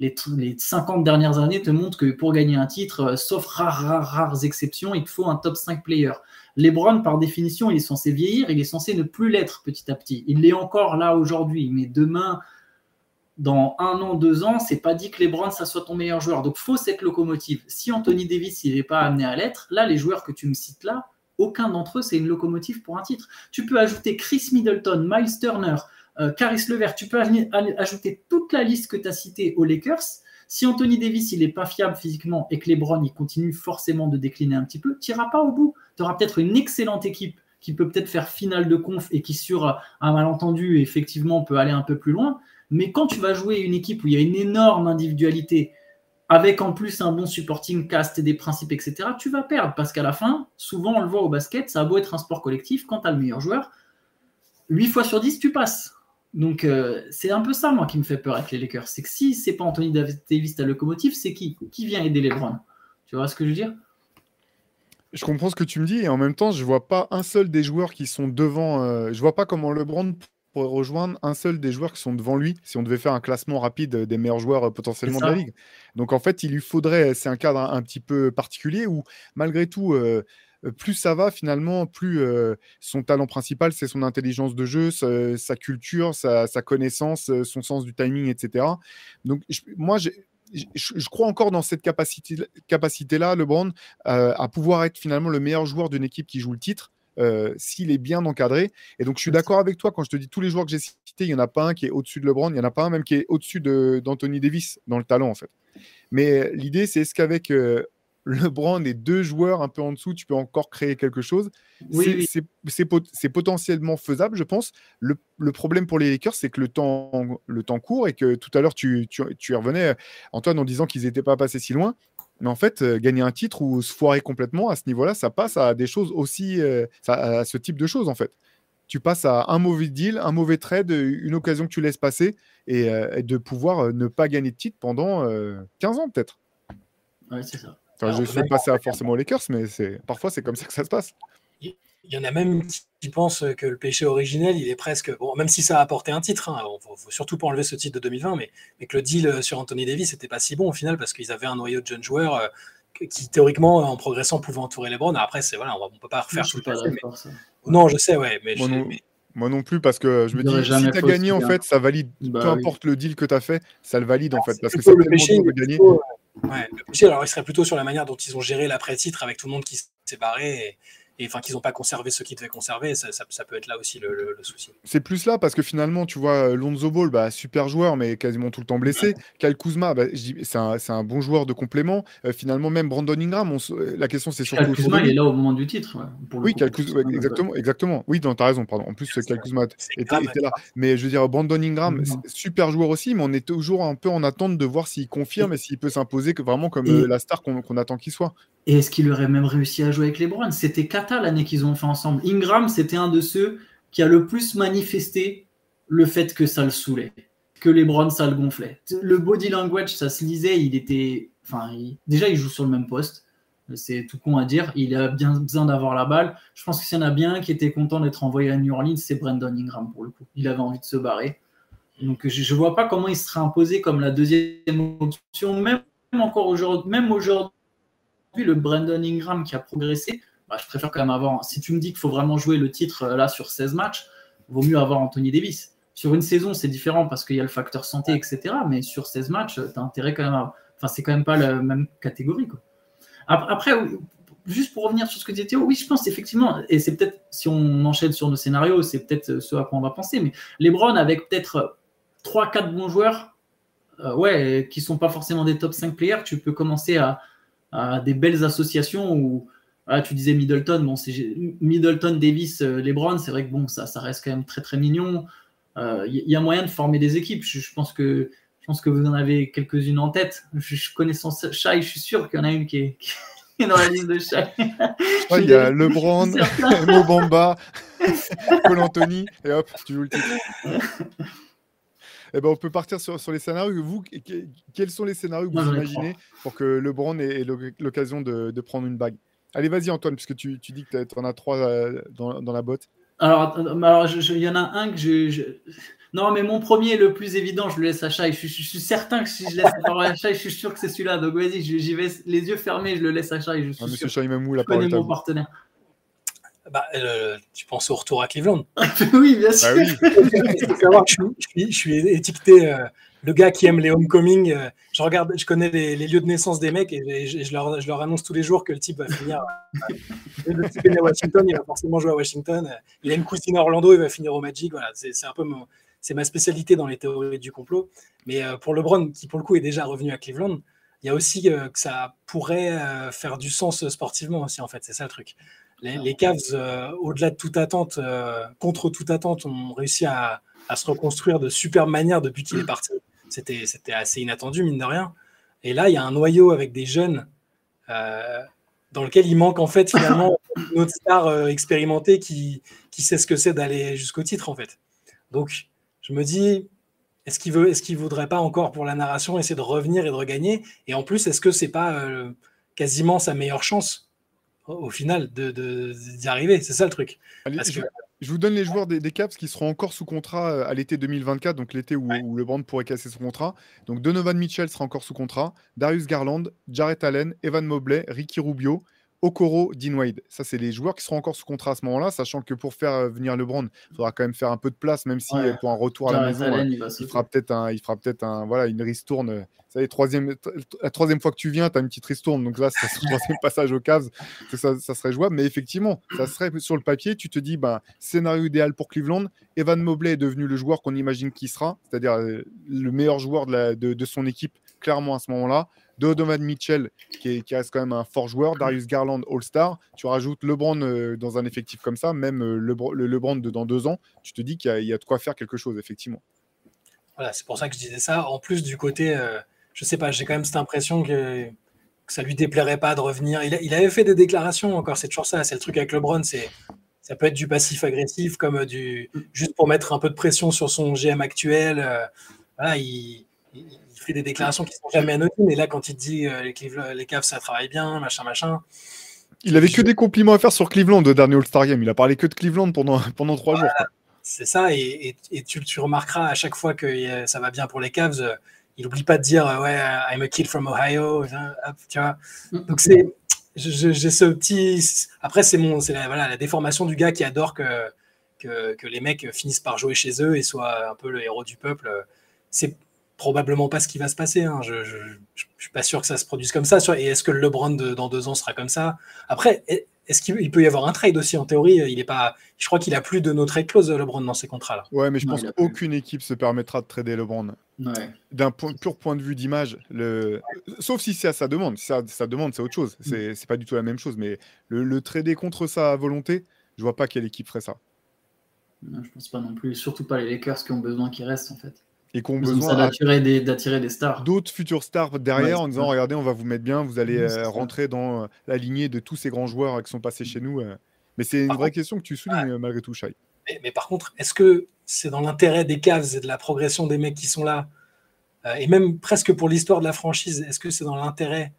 les, les 50 dernières années te montrent que pour gagner un titre, euh, sauf rares, rares, exceptions, il faut un top 5 player. LeBron, par définition, il est censé vieillir, il est censé ne plus l'être petit à petit. Il l'est encore là aujourd'hui, mais demain, dans un an, deux ans, c'est pas dit que LeBron, ça soit ton meilleur joueur. Donc, faut cette locomotive. Si Anthony Davis, il n'est pas amené à l'être, là, les joueurs que tu me cites là, aucun d'entre eux, c'est une locomotive pour un titre. Tu peux ajouter Chris Middleton, Miles Turner, euh, Caris Levert, tu peux aj- aj- ajouter toute la liste que tu as citée aux Lakers. Si Anthony Davis, il n'est pas fiable physiquement et que LeBron, il continue forcément de décliner un petit peu, tu n'iras pas au bout. Tu auras peut-être une excellente équipe qui peut peut-être faire finale de conf et qui, sur un malentendu, effectivement, peut aller un peu plus loin. Mais quand tu vas jouer une équipe où il y a une énorme individualité, avec en plus un bon supporting cast et des principes, etc., tu vas perdre. Parce qu'à la fin, souvent on le voit au basket, ça a beau être un sport collectif, quand tu as le meilleur joueur, 8 fois sur 10, tu passes. Donc euh, c'est un peu ça, moi, qui me fait peur avec les Lakers. C'est que si c'est pas Anthony Davis ta locomotive, c'est qui? Qui vient aider LeBron? Tu vois ce que je veux dire? Je comprends ce que tu me dis et en même temps, je vois pas un seul des joueurs qui sont devant. euh, je vois pas comment LeBron pourrait rejoindre un seul des joueurs qui sont devant lui si on devait faire un classement rapide des meilleurs joueurs euh, potentiellement de la ligue. Donc en fait, il lui faudrait, c'est un cadre un, un petit peu particulier où malgré tout, euh, plus ça va finalement, plus euh, son talent principal, c'est son intelligence de jeu, sa, culture, sa, sa connaissance, euh, son sens du timing, etc. Donc moi, je, crois encore dans cette capacité, capacité-là, LeBron, euh, à pouvoir être finalement le meilleur joueur d'une équipe qui joue le titre. euh, s'il est bien encadré. Et donc, je suis d'accord avec toi quand je te dis tous les joueurs que j'ai cités, il n'y en a pas un qui est au-dessus de LeBron, il n'y en a pas un même qui est au-dessus de- d'Anthony Davis dans le talent, en fait. Mais euh, l'idée, c'est est-ce qu'avec euh, LeBron et deux joueurs un peu en dessous, tu peux encore créer quelque chose Oui, C'est- oui. c'est- C'est pot- c'est potentiellement faisable, je pense. Le, le problème pour les Lakers, c'est que le temps, le temps court et que tout à l'heure, tu, tu, revenais, Antoine, en disant qu'ils n'étaient pas passés si loin. Mais en fait, euh, gagner un titre ou se foirer complètement à ce niveau-là, ça passe à des choses aussi, euh, ça- à ce type de choses en fait. Tu passes à un mauvais deal, un mauvais trade, une occasion que tu laisses passer et, euh, et de pouvoir ne pas gagner de titre pendant euh, 15 ans peut-être. Ouais, c'est ça. Enfin, je souhaite même passer à forcément aux Lakers, mais parfois c'est comme ça que ça se passe. Il y en a même qui pensent que le péché originel, il est presque. Bon, même si ça a apporté un titre, hein, faut, faut surtout pas enlever ce titre de 2020, mais, mais que le deal euh, sur Anthony Davis n'était pas si bon au final parce qu'ils avaient un noyau de jeunes joueurs euh, qui, théoriquement, en progressant, pouvaient entourer les Browns. Après, c'est voilà, on ne peut pas refaire tout le pas passé, mais- ça. Non, je sais, ouais, mais, Moi je- non. mais- Moi non plus, parce que je me Il dis, si tu as gagné, en fait, ça valide. Bah peu oui. importe le deal que tu as fait, ça le valide en fait. Parce que c'est le tellement péché, dur de il gagner. plutôt, euh, ouais, le alors il serait plutôt sur la manière dont ils ont géré l'après-titre avec tout le monde qui s'est barré et, enfin qu'ils n'ont pas conservé ce qu'ils devaient conserver, ça, ça- ça peut être là aussi le, le- le souci. C'est plus là parce que finalement, tu vois, Lonzo Ball, bah, super joueur, mais quasiment tout le temps blessé. Kyle Kuzma, bah, c'est un, bon joueur de complément. Euh, finalement, même Brandon Ingram, on se- la question c'est surtout Kyle Kuzma, il est là au moment du titre. ouais, pour le Oui, coup. Kyle Kuzma, ouais, exactement, exactement. Oui, non, t'as raison, pardon. En plus, Kyle Kuzma était, grave, était là. Mais je veux dire, Brandon Ingram, super joueur aussi, mais on est toujours un peu en attente de voir s'il confirme et s'il peut s'imposer vraiment comme Et- euh, la star qu'on qu'on attend qu'il soit. Et est-ce qu'il aurait même réussi à jouer avec les Browns C'était Kata l'année qu'ils ont fait ensemble. Ingram, c'était un de ceux qui a le plus manifesté le fait que ça le saoulait, que les Browns, ça le gonflait. Le body language, ça se lisait, il était... Enfin, déjà, il joue sur le même poste. C'est tout con à dire. Il a bien besoin d'avoir la balle. Je pense que s'il y en a bien un qui était content d'être envoyé à New Orleans, c'est Brandon Ingram pour le coup. Il avait envie de se barrer. Donc je ne vois pas comment il serait imposé comme la deuxième option, même encore aujourd'hui, même aujourd'hui, le Brandon Ingram qui a progressé, bah, je préfère quand même avoir. Si tu me dis qu'il faut vraiment jouer le titre euh, là sur 16 matchs, vaut mieux avoir Anthony Davis. Sur une saison, c'est différent parce qu'il y a le facteur santé, etc. Mais sur 16 matchs, tu as intérêt quand même à. Enfin, c'est quand même pas la même catégorie. Quoi. Ap- Après, juste pour revenir sur ce que tu disais, oui, je pense effectivement, et c'est peut-être, si on enchaîne sur nos scénarios, c'est peut-être ce à quoi on va penser, mais les Browns avec peut-être 3-4 bons joueurs, euh, ouais, qui sont pas forcément des top 5 players, tu peux commencer à, à des belles associations où ah, tu disais Middleton, bon, c'est Middleton, Davis, euh, les Browns, c'est vrai que bon, ça, ça reste quand même très très mignon. Il euh, y, a moyen de former des équipes. Je, je, pense que je pense que vous en avez quelques-unes en tête. Je, je connais son Shai, je suis sûr qu'il y en a une qui est, qui est dans la liste de Shai. (laughs) Il y a LeBron, Mobamba, Paul (laughs) Anthony, et hop, tu joues le titre. (laughs) Eh ben, on peut partir sur, sur les scénarios. Vous, quels sont les scénarios que vous imaginez pour que LeBron ait, ait l'occasion de, de, prendre une bague? Allez, vas-y, Antoine, puisque tu, tu dis que tu en as trois euh, dans, dans, la botte. Alors, alors il y en a un que je, je, Non, mais mon premier, le plus évident, je le laisse à Chai. Je, je, suis certain que si je laisse la parole à Chai, je suis sûr que c'est celui-là. Donc, vas-y, j'y vais les yeux fermés, je le laisse à Chai. Je suis ah, Monsieur sûr. Chai Mamou, la je connais mon partenaire. Bah, euh, tu penses au retour à Cleveland (laughs) Oui, bien sûr. Bah oui. (laughs) savoir que je, suis, je suis étiqueté euh, le gars qui aime les homecoming. Euh, je regarde, je connais les, les, lieux de naissance des mecs et, et je, je, leur, je, leur, annonce tous les jours que le type va finir. le type est né à Washington, il va forcément jouer à Washington. Il a une cousine à Orlando, il va finir au Magic. Voilà, c'est un peu mon, c'est ma spécialité dans les théories du complot. Mais euh, pour LeBron, qui pour le coup est déjà revenu à Cleveland, il y a aussi euh, que ça pourrait euh, faire du sens sportivement aussi. En fait, c'est ça le truc. Les, les Cavs, euh, au-delà de toute attente, euh, contre toute attente, ont réussi à, à se reconstruire de superbe manière depuis qu'il est (clears throat) parti. C'était assez inattendu, mine de rien. Et là, il y a un noyau avec des jeunes euh, dans lequel il manque en fait (clears throat) finalement une autre star expérimentée qui, qui sait ce que c'est d'aller jusqu'au titre en fait. Donc, je me dis, est-ce qu'il veut, est-ce qu'il voudrait pas encore pour la narration essayer de revenir et de regagner? Et en plus, est-ce que c'est pas quasiment sa meilleure chance? Au final d'y arriver C'est ça le truc. Allez, Parce je, que- je vous donne les joueurs des, des Caps qui seront encore sous contrat euh, à l'été 2024, donc l'été où, Ouais. où le Brand pourrait casser son contrat. Donc Donovan Mitchell sera encore sous contrat, Darius Garland, Jarrett Allen, Evan Mobley, Ricky Rubio, Okoro, Dean Wade. Ça, c'est les joueurs qui seront encore sous contrat à ce moment-là, sachant que pour faire euh, venir le Brand, il faudra quand même faire un peu de place, même si Ouais. euh, pour un retour à la maison, Allen, euh, il fera peut-être un, il fera peut-être un, voilà, une ristourne. Vous savez, troisième, la troisième fois que tu viens, tu as une petite ristourne. Donc là, c'est son troisième (laughs) passage au Cavs. Ça, ça serait jouable. Mais effectivement, ça serait sur le papier. Tu te dis, ben, scénario idéal pour Cleveland. Evan Mobley est devenu le joueur qu'on imagine qui sera, c'est-à-dire le meilleur joueur de, la- de- de son équipe, clairement à ce moment-là. Donovan Mitchell, qui, est- reste quand même un fort joueur. Darius Garland, All-Star. Tu rajoutes LeBron euh, dans un effectif comme ça, même euh, Lebr- le LeBron dans deux ans. Tu te dis qu'il y, a- de quoi faire quelque chose, effectivement. Voilà, c'est pour ça que je disais ça. En plus du côté, euh, je sais pas, j'ai quand même cette impression que, que ça lui déplairait pas de revenir. Il, avait fait des déclarations encore, c'est toujours ça. C'est le truc avec LeBron, c'est ça peut être du passif agressif comme du juste pour mettre un peu de pression sur son GM actuel. voilà, il, il- il fait des déclarations qui sont jamais anodines. Et là, quand il dit euh, les, Cleveland- les Cavs ça travaille bien, machin, machin. Il avait que des compliments à faire sur Cleveland au dernier All-Star Game. Il a parlé que de Cleveland pendant, (laughs) pendant trois jours. C'est ça, et, et- et tu, tu remarqueras à chaque fois que euh, ça va bien pour les Cavs, euh, il n'oublie pas de dire ouais, I'm a kid from Ohio, hein, tu vois. Donc c'est, j'ai ce petit. Après c'est mon, c'est la, voilà, la déformation du gars qui adore que, que que les mecs finissent par jouer chez eux et soient un peu le héros du peuple. C'est probablement pas ce qui va se passer. hein. Je, je suis pas sûr que ça se produise comme ça. Et est-ce que le LeBron de- dans deux ans sera comme ça? Après, est- est-ce qu'il il peut y avoir un trade aussi En théorie, il est pas. Je crois qu'il a plus de no trade clause LeBron dans ses contrats-là. Ouais, mais je Non, pense qu'aucune équipe se permettra de trader LeBron. Ouais. D'un point- pur point de vue d'image, le... sauf si c'est à sa demande. Si ça, sa demande, c'est autre chose. Mm. C'est c'est pas du tout la même chose. Mais le, le trader contre sa volonté, je vois pas quelle équipe ferait ça. Non, je pense pas non plus. Surtout pas les Lakers qui ont besoin qu'ils restent en fait. Et qu'on besoin d'attirer des, stars. d'autres futurs stars derrière Ouais, en disant regardez, on va vous mettre bien, vous allez euh, rentrer dans euh, la lignée de tous ces grands joueurs qui sont passés chez nous. euh. Mais c'est une Par vraie contre- question que tu soulignes euh, malgré tout, Shai. Mais, mais par contre, est-ce que c'est dans l'intérêt des Cavs et de la progression des mecs qui sont là, euh, et même presque pour l'histoire de la franchise, est-ce que c'est dans l'intérêt,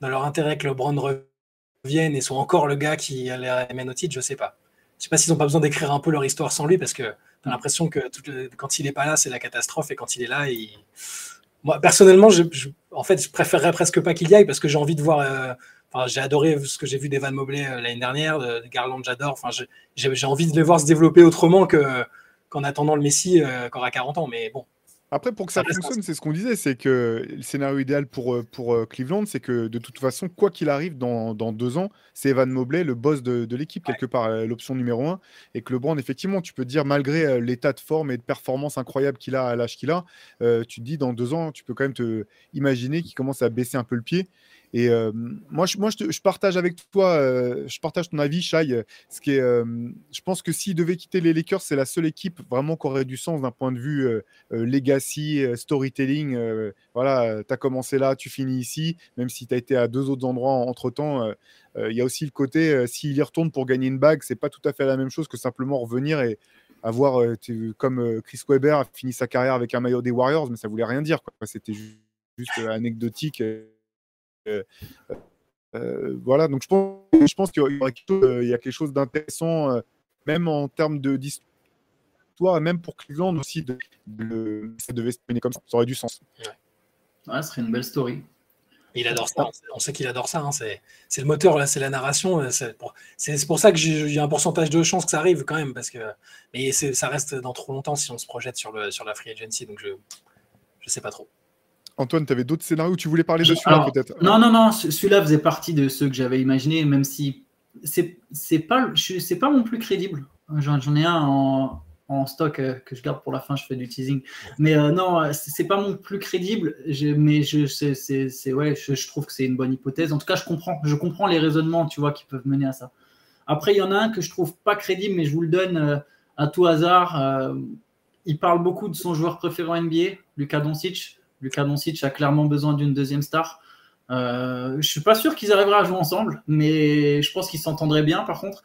dans leur intérêt que LeBron revienne et soit encore le gars qui les mène au titre Je sais pas. Je sais pas s'ils n'ont pas besoin d'écrire un peu leur histoire sans lui parce que t'as l'impression que quand il est pas là, c'est la catastrophe et quand il est là, moi personnellement, je, en fait, je préférerais presque pas qu'il y aille parce que j'ai envie de voir. euh, j'ai adoré ce que j'ai vu d'Evan Mobley euh, l'année dernière, de, Garland, j'adore. J'ai envie de les voir se développer autrement que qu'en attendant le Messi euh, qui aura 40 ans. Mais bon, Après, pour que Ça fonctionne, c'est ce qu'on disait, c'est que le scénario idéal pour, euh, pour euh, Cleveland, c'est que de toute façon, quoi qu'il arrive dans, dans deux ans, c'est Evan Mobley, le boss de, de l'équipe, quelque part, euh, l'option numéro un. Et que LeBron, effectivement, tu peux dire, malgré l'état de forme et de performance incroyable qu'il a à l'âge qu'il a, euh, tu te dis, dans deux ans, tu peux quand même te imaginer qu'il commence à baisser un peu le pied. Et euh, moi, je, moi je, partage avec toi, euh, je partage ton avis, Shai. euh, Ce qui est, je pense que s'il devait quitter les Lakers, c'est la seule équipe vraiment qui aurait du sens d'un point de vue legacy, storytelling. voilà, tu as commencé là, tu finis ici, même si tu as été à deux autres endroits entre temps. Il y a aussi le côté, s'il y retourne pour gagner une bague, c'est pas tout à fait la même chose que simplement revenir et avoir, comme Chris Webber a fini sa carrière avec un maillot des Warriors, mais ça voulait rien dire. C'était ju- juste anecdotique. Euh, euh, voilà, donc je pense, je pense qu'il y aurait quelque chose, euh, a quelque chose d'intéressant, euh, même en termes de d'histoire, et même pour Cleveland aussi, de, de- ça devait se terminer comme ça, ça aurait du sens. Ouais, ce serait une belle story. il adore ça. On sait- qu'il adore ça. hein. C'est c'est le moteur, là, c'est la narration. C'est pour, c'est- c'est pour ça que j'ai il y a un pourcentage de chance que ça arrive quand même. Parce que, mais ça reste dans trop longtemps si on se projette sur, le, sur la free agency. Donc je je sais pas trop. Antoine, tu avais d'autres scénarios Tu voulais parler de celui-là peut-être? Non, non, non, ce- celui-là faisait partie de ceux que j'avais imaginés, même si c'est c'est pas, pas mon plus crédible. J'en ai un en, en stock euh, que je garde pour la fin, je fais du teasing. Mais euh, non, euh, c'est pas mon plus crédible, je- mais je, c'est- c'est- c'est- ouais, je, je trouve que c'est une bonne hypothèse. En tout cas, je comprends, je comprends les raisonnements, tu vois, qui peuvent mener à ça. Après, il y en a un que je trouve pas crédible, mais je vous le donne euh, à tout hasard. il parle beaucoup de son joueur préféré en NBA, Lucas Doncic. Lucas Doncic a clairement besoin d'une deuxième star. Euh, je suis pas sûr qu'ils arriveraient à jouer ensemble, mais je pense qu'ils s'entendraient bien par contre.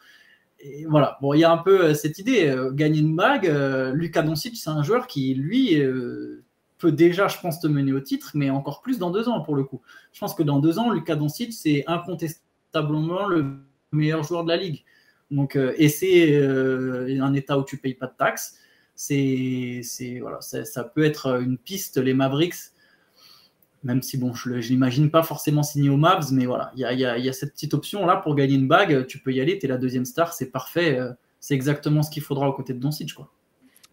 Voilà, bon, il y a un peu euh, cette idée, euh, gagner une bague. euh, Lucas Doncic, c'est un joueur qui, lui, peut déjà, je pense, te mener au titre, mais encore plus dans deux ans pour le coup. Je pense que dans deux ans, Lucas Doncic, c'est incontestablement le meilleur joueur de la ligue. Donc, et c'est un état où tu payes pas de taxes. C'est, voilà, ça, peut être une piste les Mavericks même si bon, je ne l'imagine pas forcément signé aux Mavs, mais voilà, il y a, y a- y a cette petite option-là pour gagner une bague, tu peux y aller, tu es la deuxième star, c'est parfait, euh, c'est exactement ce qu'il faudra aux côtés de Doncic. Quoi.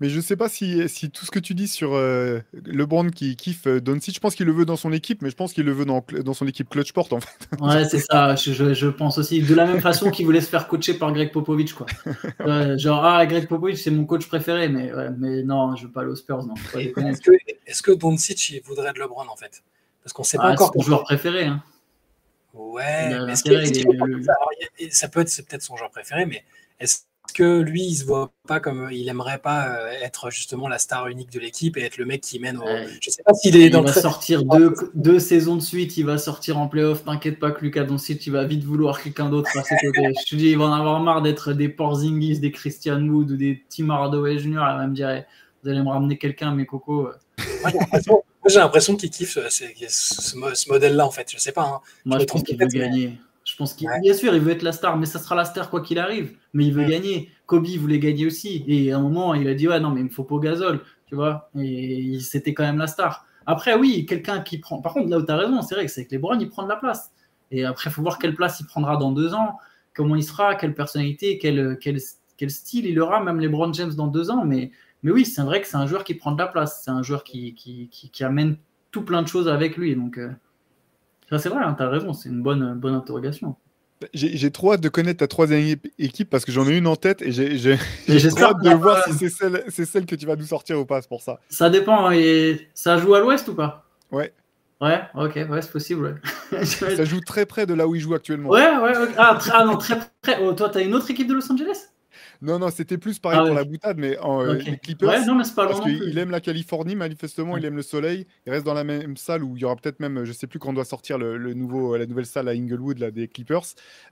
Mais je sais pas si, si tout ce que tu dis sur euh, LeBron qui kiffe euh, Doncic, je pense qu'il le veut dans son équipe, mais je pense qu'il le veut dans, dans son équipe Clutch Sport en fait. Ouais, c'est ça, je, pense aussi. De la même façon qu'il voulait se faire coacher par Greg Popovich. Quoi. (laughs) Genre, ah, Greg Popovich, c'est mon coach préféré, mais, ouais, mais non, je veux pas aller aux Spurs, non. Est-ce que, est-ce que Doncic il voudrait de LeBron en fait? Parce qu'on sait pas Ah, encore. c'est mon joueur préféré. Hein. Ouais, mais est-ce que- est- ça peut être, c'est peut-être son joueur préféré, mais est-ce que lui, il se voit pas comme, il aimerait pas euh, être justement la star unique de l'équipe et être le mec qui mène au. Ouais. Je sais pas s'il est Il dans va le sortir (laughs) deux, deux saisons de suite, il va sortir en playoff. T'inquiète pas que Lucas Doncic, il va vite vouloir quelqu'un d'autre à ses côtés. (laughs) Je te dis, il va en avoir marre d'être des Porzingis, des Christian Wood ou des Tim Hardaway Jr. Il va me dire, eh, vous allez me ramener quelqu'un, mes cocos. Moi, j'ai l'impression- qu'il kiffe euh, ce, ce mo- ce modèle-là en fait. Je sais pas. hein. Moi, Je je pense qu'il veut gagner. Je pense qu'il, Ouais. bien sûr, il veut être la star, mais ça sera la star quoi qu'il arrive. Mais il veut gagner. Kobe voulait gagner aussi. Et à un moment, il a dit ouais, non, mais il me faut Pogazol, tu vois. Et c'était quand même la star. Après, oui, quelqu'un qui prend. Par contre, là où tu as raison, c'est vrai que c'est que LeBron, il prend de la place. Et après, il faut voir quelle place il prendra dans deux ans, comment il sera, quelle personnalité, quel, quel, quel style il aura, même LeBron James dans deux ans. Mais, mais oui, c'est vrai que c'est un joueur qui prend de la place. C'est un joueur qui, qui, qui, qui amène tout plein de choses avec lui. Donc, euh, c'est vrai, tu as raison, c'est une bonne, bonne interrogation. J'ai j'ai trop hâte de connaître ta troisième équipe- parce que j'en ai une en tête et j'ai trop hâte de voir si c'est celle, que tu vas nous sortir ou pas, c'est pour ça. Ça dépend. hein, et ça joue à l'ouest ou pas? Ouais. Ouais, ok, ouais, c'est possible. Ouais, (laughs) Ça joue très près de là où il joue actuellement. ouais, ouais. ok. Ah, ah non, très près. Oh, toi, t'as une autre équipe de Los Angeles? Non, non, c'était plus pareil Ah pour ouais. la boutade, mais en, euh, les Clippers, Ouais, non, mais pas parce qu'il aime la Californie, manifestement, il aime le soleil. Il reste dans la même salle où il y aura peut-être même, je sais plus quand doit sortir le, le nouveau, la nouvelle salle à Inglewood là, des Clippers.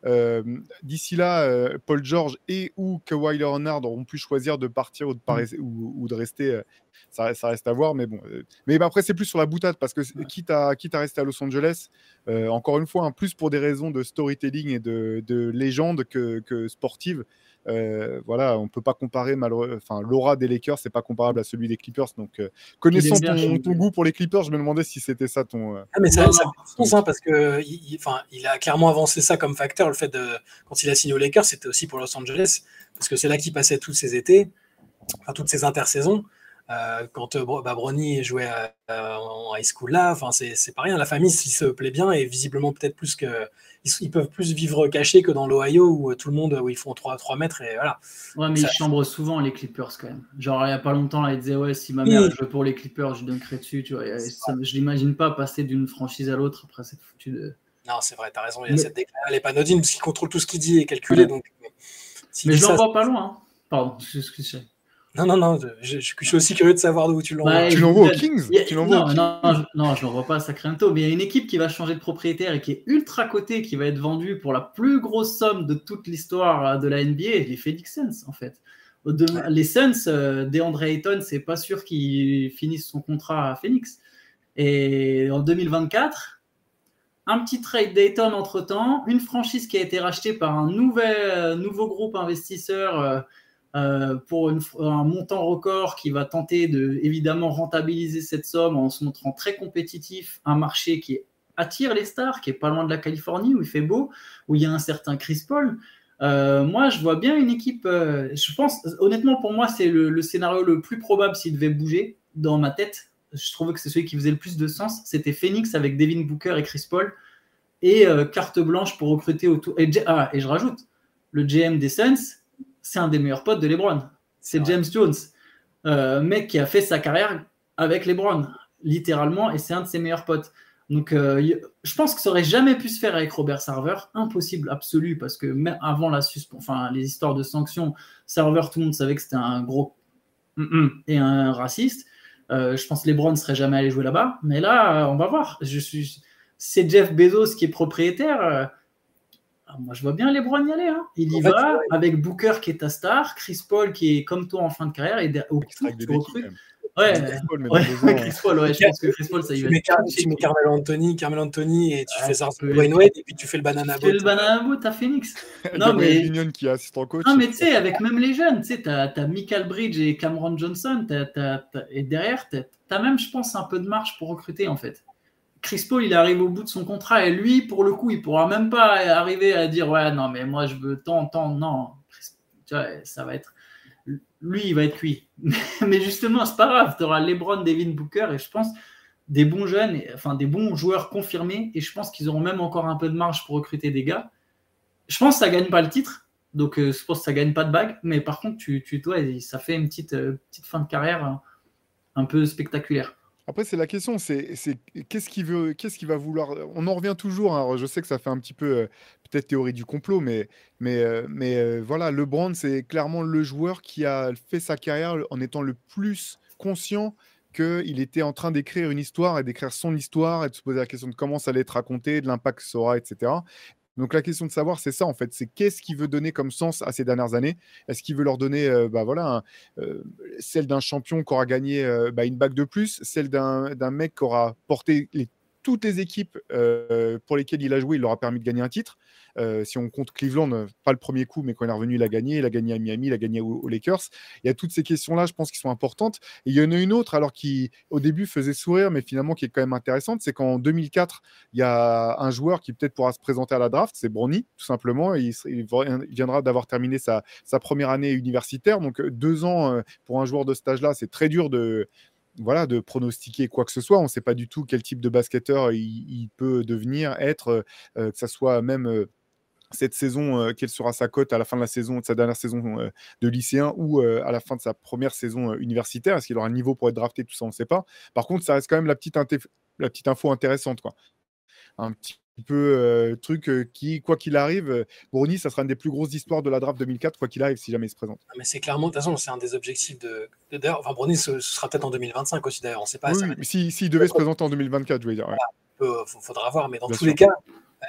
Euh, D'ici là, euh, Paul George et ou Kawhi Leonard auront pu choisir de partir ou de, Mm. rester- ou, ou de rester. Ça, ça reste à voir, mais bon. euh, mais bah, après, c'est plus sur la boutade parce que quitte, à, quitte à rester à Los Angeles, euh, encore une fois, hein, plus pour des raisons de storytelling et de, de légende que, que sportive. Euh, voilà, on peut pas comparer malheureux- enfin l'aura des Lakers, c'est pas comparable à celui des Clippers. Donc, euh, connaissant ton, goût pour les Clippers, je me demandais si c'était ça ton. euh, Ah, mais ça, Non, ça non. fait sens, hein, parce que il, il a clairement avancé ça comme facteur. Le fait de quand il a signé aux Lakers, c'était aussi pour Los Angeles, parce que c'est là qu'il passait tous ses étés, enfin toutes ses intersaisons. Euh, quand euh, bah, Bronny jouait à- à- en high school là, enfin c'est c'est pas rien. La famille s'y se plaît bien et visiblement peut-être plus que ils, ils peuvent plus vivre cachés que dans l'Ohio où euh, tout le monde où ils font 3, 3 mètres et voilà. Ouais, mais Ça- ils chambrent souvent les Clippers quand même. Genre, il y a pas longtemps, là, ils disaient Ouais, si ma Oui. mère jouait pour les Clippers, je dunkerais dessus. Tu vois, et ça, je l'imagine pas passer d'une franchise à l'autre après cette foutue de. Non, c'est vrai, t'as raison. Il y a Mais- cette déclaration, elle est pas anodine parce qu'il contrôle tout ce qu'il dit et calculé. Ouais. Donc, Mais je ça, l'envoie pas loin. hein. Pardon, je je- je- Non, non, non, je, je- je suis aussi curieux de savoir d'où tu l'envoies. Ouais, Tu l'envoies aux Kings a- Tu non, non, non, je, non, je l'envoie pas à Sacramento, mais il y a une équipe qui va changer de propriétaire et qui est ultra cotée, qui va être vendue pour la plus grosse somme de toute l'histoire de la NBA, les Phoenix Suns, en fait. Les Suns, euh, DeAndre Ayton, c'est pas sûr qu'il finisse son contrat à Phoenix. Et en 2024, un petit trade d'Ayton entre-temps, une franchise qui a été rachetée par un nouvel, euh, nouveau groupe investisseur euh, euh, pour un montant record qui va tenter de évidemment rentabiliser cette somme en se montrant très compétitif, un marché qui attire les stars, qui est pas loin de la Californie où il fait beau, où il y a un certain Chris Paul. Euh, moi, je vois bien une équipe. euh, je pense, honnêtement, pour moi, c'est le, scénario le plus probable s'il devait bouger dans ma tête. Je trouvais que c'est celui qui faisait le plus de sens. C'était Phoenix avec Devin Booker et Chris Paul et carte blanche pour recruter autour. Et, ah, et je rajoute, le GM des Suns, c'est un des meilleurs potes de LeBron. C'est. James Jones, euh, mec qui a fait sa carrière avec LeBron, littéralement, et c'est un de ses meilleurs potes. Donc, euh, je pense que ça aurait jamais pu se faire avec Robert Sarver, impossible absolu, parce que même avant la enfin les histoires de sanctions, Sarver, tout le monde savait que c'était un gros et un raciste. Euh, je pense que LeBron serait jamais allé jouer là-bas, mais là, on va voir. Je suis, c'est Jeff Bezos qui est propriétaire. Ah, moi, je vois bien LeBron y aller. hein. Il y fait, va ouais. avec Booker qui est ta star, Chris Paul qui est comme toi en fin de carrière et au avec tu recrutes. Ouais, Chris Paul, mais ouais, Chris Paul, ouais, je pense que Chris Paul, ça y Tu va. mets, Car- être tu mets Carmelo Anthony, Carmelo Anthony et tu Ah, fais ça être- Wade et puis tu fais le banana Tu fais le boat. banana boat à Phoenix. (laughs) Non, mais- Union qui est assistant coach. Non, mais tu sais, avec même les jeunes, tu sais, t'as as Michael Bridge et Cameron Johnson, t'as- t'as- t'as- et derrière, t'as as même, je pense, un peu de marge pour recruter, en fait. Chris Paul, il arrive au bout de son contrat, et lui, pour le coup, il pourra même pas arriver à dire, ouais, non, mais moi, je veux tant, tant, non. Tu vois, ça va être... Lui, il va être cuit. (laughs) mais justement, c'est pas grave, tu auras LeBron, Devin Booker, et je pense des bons jeunes, enfin, des bons joueurs confirmés, et je pense qu'ils auront même encore un peu de marge pour recruter des gars. Je pense que ça gagne pas le titre, donc, euh, je pense que ça gagne pas de bague, mais par contre, tu, tu, toi, ça fait une petite, euh, fin de carrière euh, un peu spectaculaire. Après, c'est la question, c'est qu'est-ce qu'il veut, qu'est-ce qu'il va vouloir. On en revient toujours. hein, je sais que ça fait un petit peu euh, peut-être théorie du complot, mais mais euh, mais euh, voilà, LeBron, c'est clairement le joueur qui a fait sa carrière en étant le plus conscient qu'il était en train d'écrire une histoire et d'écrire son histoire et de se poser la question de comment ça allait être raconté, de l'impact que ça aura, etc. Donc la question de savoir, c'est ça en fait, c'est qu'est-ce qu'il veut donner comme sens à ces dernières années? Est-ce qu'il veut leur donner, euh, bah voilà, euh, celle d'un champion qui aura gagné euh, bah, une bague de plus, celle d'un mec qui aura porté toutes les équipes pour lesquelles il a joué, il leur a permis de gagner un titre? Euh, si on compte Cleveland, euh, pas le premier coup, mais quand il est revenu, il a gagné. Il a gagné à Miami, il a gagné aux, Lakers. Il y a toutes ces questions-là, je pense, qui sont importantes. Et il y en a une autre, alors qui, au début, faisait sourire, mais finalement, qui est quand même intéressante, c'est qu'en 2004, il y a un joueur qui peut-être pourra se présenter à la draft, c'est Bronny, tout simplement. Il, il viendra d'avoir terminé sa, première année universitaire. Donc, euh, deux ans pour un joueur de stage là, c'est très dur de, voilà, de pronostiquer quoi que ce soit. On ne sait pas du tout quel type de basketteur il, peut devenir, être, que ça soit même cette saison, euh, quelle sera sa cote à la fin de la saison, de sa dernière saison euh, de lycéen ou euh, à la fin de sa première saison universitaire? Est-ce qu'il aura un niveau pour être drafté Tout ça, on ne sait pas. Par contre, ça reste quand même la petite, inté- la petite info intéressante. Quoi. Un petit peu truc qui, quoi qu'il arrive, Brony, ça sera une des plus grosses histoires de la draft 2004, quoi qu'il arrive, si jamais il se présente. Mais c'est clairement, de toute façon, c'est un des objectifs de. D'ailleurs, enfin, Brony, ce, ce sera peut-être en 2025 aussi, d'ailleurs, on ne sait pas. oui, va oui, si- s'il devait se (laughs) présenter en 2024, je voulais dire. ouais. faudra voir. Mais dans Bien tous sûr. les cas,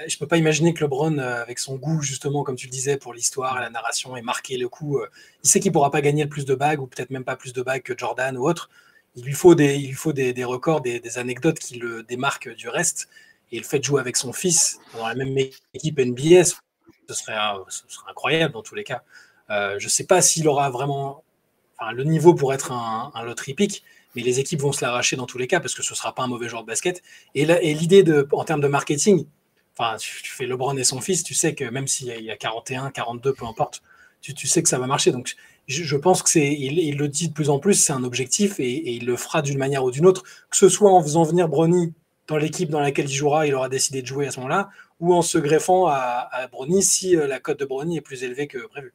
je peux pas imaginer que LeBron, euh, avec son goût, justement, comme tu le disais, pour l'histoire et la narration, et marquer le coup, euh, il sait qu'il pourra pas gagner le plus de bagues, ou peut-être même pas plus de bagues que Jordan ou autre. Il lui faut des, il lui faut des, records, des, anecdotes qui le démarquent du reste. Et le fait de jouer avec son fils dans la même équipe NBA, ce serait, ce serait incroyable dans tous les cas. Euh, je sais pas s'il aura vraiment le niveau pour être un, un lottery pick, mais les équipes vont se l'arracher dans tous les cas parce que ce sera pas un mauvais joueur de basket. Et l'idée en termes de marketing, enfin, tu, tu fais LeBron et son fils, tu sais que même s'il y a- il y a 41, 42, peu importe, tu, sais que ça va marcher. Donc, je, pense que c'est, il, le dit de plus en plus, c'est un objectif et, il le fera d'une manière ou d'une autre, que ce soit en faisant venir Bronny dans l'équipe dans laquelle il jouera, il aura décidé de jouer à ce moment-là, ou en se greffant à, à Bronny si euh, la cote de Bronny est plus élevée que prévu.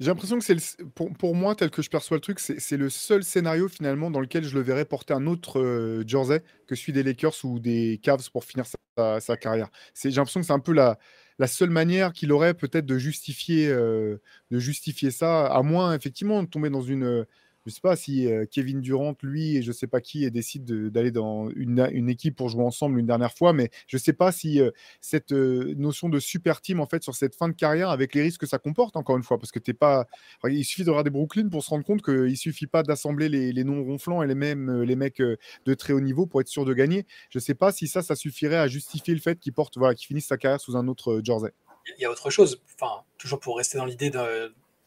J'ai l'impression que c'est pour, pour moi, tel que je perçois le truc, c'est le seul scénario finalement dans lequel je le verrais porter un autre euh, jersey que celui des Lakers ou des Cavs pour finir sa, carrière. J'ai l'impression que c'est un peu la, la seule manière qu'il aurait peut-être de justifier, euh, de justifier ça, à moins effectivement de tomber dans une. Euh, Je sais pas si euh, Kevin Durant, lui, et je sais pas qui, et décide de- d'aller dans une, équipe pour jouer ensemble une dernière fois, mais je sais pas si euh, cette euh, notion de super team en fait sur cette fin de carrière avec les risques que ça comporte encore une fois parce que t'es pas il suffit de regarder Brooklyn pour se rendre compte qu'il suffit pas d'assembler les, les noms ronflants et les mêmes euh, les mecs euh, de très haut niveau pour être sûr de gagner. Je sais pas si ça ça suffirait à justifier le fait qu'il porte voilà qu'il finisse sa carrière sous un autre euh, jersey. Il y a autre chose, enfin, toujours pour rester dans l'idée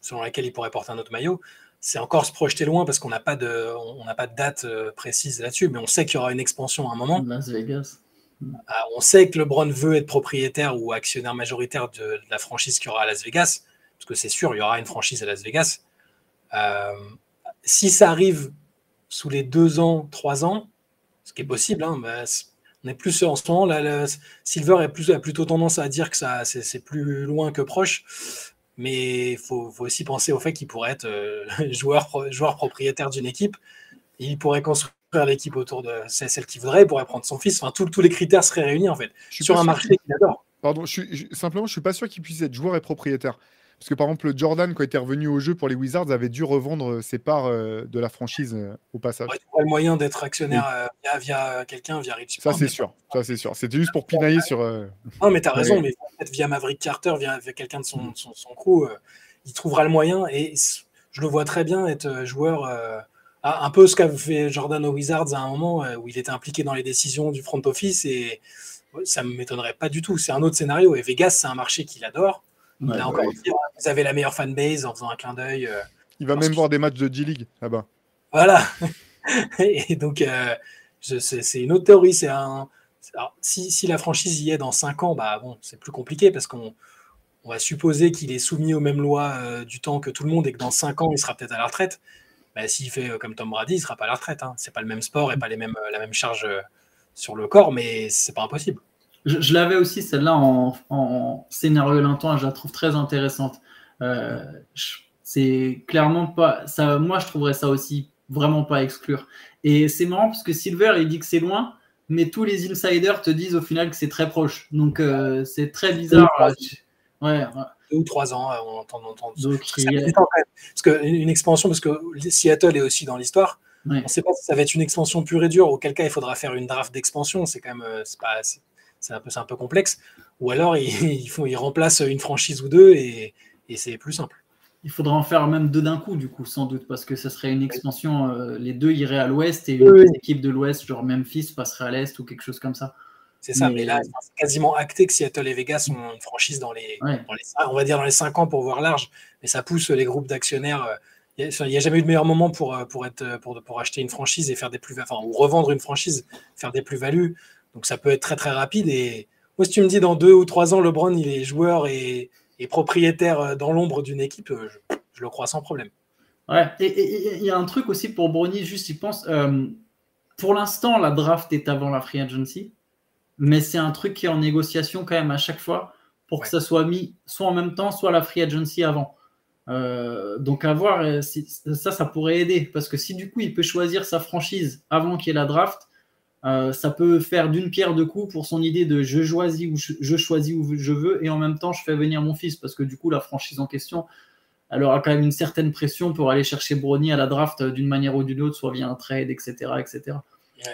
selon laquelle il pourrait porter un autre maillot, c'est encore se projeter loin parce qu'on n'a pas de, on n'a pas de date euh, précise là-dessus, mais on sait qu'il y aura une expansion à un moment. Las Vegas. Ah, On sait que LeBron veut être propriétaire ou actionnaire majoritaire de, de la franchise qu'il y aura à Las Vegas, parce que c'est sûr, il y aura une franchise à Las Vegas. Euh, si ça arrive sous les deux ans, trois ans, ce qui est possible, hein, bah, on est plus en ce moment, là, le- Silver est plus, a plutôt tendance à dire que ça, c'est, c'est plus loin que proche, mais il faut, faut aussi penser au fait qu'il pourrait être euh, (laughs) joueur, pro- joueur propriétaire d'une équipe, il pourrait construire l'équipe autour de celle qu'il voudrait, il pourrait prendre son fils, enfin, tous- tous les critères seraient réunis en fait, sur un marché qu'il- adore. pardon je suis, je- simplement je suis pas sûr qu'il puisse être joueur et propriétaire parce que par exemple Jordan quand il était revenu au jeu pour les Wizards avait dû revendre euh, ses parts euh, de la franchise euh, au passage Ouais, aurais le moyen d'être actionnaire euh, via, via quelqu'un, via Rich ça c'est sûr ça c'est sûr c'était juste pour pinailler sur euh, Non, mais tu as raison, Ouais. mais peut-être via Maverick Carter, via, via quelqu'un de son, son, son crew, euh, il trouvera le moyen. Et je le vois très bien être joueur, un peu ce qu'a fait Jordan aux Wizards à un moment, euh, où il était impliqué dans les décisions du front office, et ouais, ça ne m'étonnerait pas du tout. C'est un autre scénario. Et Vegas, c'est un marché qu'il adore. Ouais, Là encore, dire, vous avez la meilleure fanbase en faisant un clin d'œil. euh, il va même voir des matchs de G-League là-bas Voilà. (laughs) et donc, euh, je- c'est c'est une autre théorie. C'est un. alors, si, si la franchise y est dans 5 ans, bah bon, c'est plus compliqué parce qu'on on va supposer qu'il est soumis aux mêmes lois euh, du temps que tout le monde et que dans 5 ans, il sera peut-être à la retraite. Bah, S'il fait euh, comme Tom Brady, il sera pas à la retraite. Hein. C'est pas le même sport et pas les mêmes, euh, la même charge euh, sur le corps, mais c'est pas impossible. Je, je l'avais aussi, celle-là, en, en scénario Linton, je la trouve très intéressante. Euh, c'est clairement pas. Ça, moi, je trouverais ça aussi vraiment pas à exclure. Et c'est marrant parce que Silver, il dit que c'est loin, mais tous les insiders te disent au final que c'est très proche. Donc, euh, c'est très bizarre. Ouais, ouais. Deux ou trois ans, euh, on entend. on entend- Donc, il y a-. Parce qu'une expansion, parce que Seattle est aussi dans l'histoire. ouais. On ne sait pas si ça va être une expansion pure et dure, auquel cas il faudra faire une draft d'expansion. C'est quand même c'est pas, c'est, c'est un peu, c'est un peu complexe. Ou alors ils, (laughs) ils font, ils remplacent une franchise ou deux et, et c'est plus simple. Il faudra en faire même deux d'un coup, du coup, sans doute, parce que ça serait une expansion. euh, les deux iraient à l'ouest et une Oui, équipe de l'ouest, genre Memphis, passerait à l'est ou quelque chose comme ça. C'est ça. Mais- Mais, là, c'est quasiment acté que Seattle et Vegas ont une franchise dans les, Ouais. dans les on va dire dans les cinq ans pour voir large. Mais ça pousse les groupes d'actionnaires. euh, Il n'y a, a jamais eu de meilleur moment pour, euh, pour, être, euh, pour, pour acheter une franchise et faire des plus enfin, ou revendre une franchise, faire des plus-values. Donc ça peut être très très rapide. Et moi, si tu me dis dans deux ou trois ans, LeBron il est joueur et, et propriétaire euh, dans l'ombre d'une équipe, euh, je, je le crois sans problème. Ouais, et il y a un truc aussi pour Brony, juste, il pense. euh, pour l'instant, la draft est avant la free agency, mais c'est un truc qui est en négociation quand même à chaque fois pour Ouais. que ça soit mis soit en même temps, soit la free agency avant. Euh, donc à voir, si- ça, ça pourrait aider. Parce que si du coup il peut choisir sa franchise avant qu'il y ait la draft, euh, ça peut faire d'une pierre deux coups pour son idée de je choisis où je, choisis où je veux et en même temps je fais venir mon fils. Parce que du coup la franchise en question, elle aura quand même une certaine pression pour aller chercher Brony à la draft d'une manière ou d'une autre, soit via un trade, etc. etc.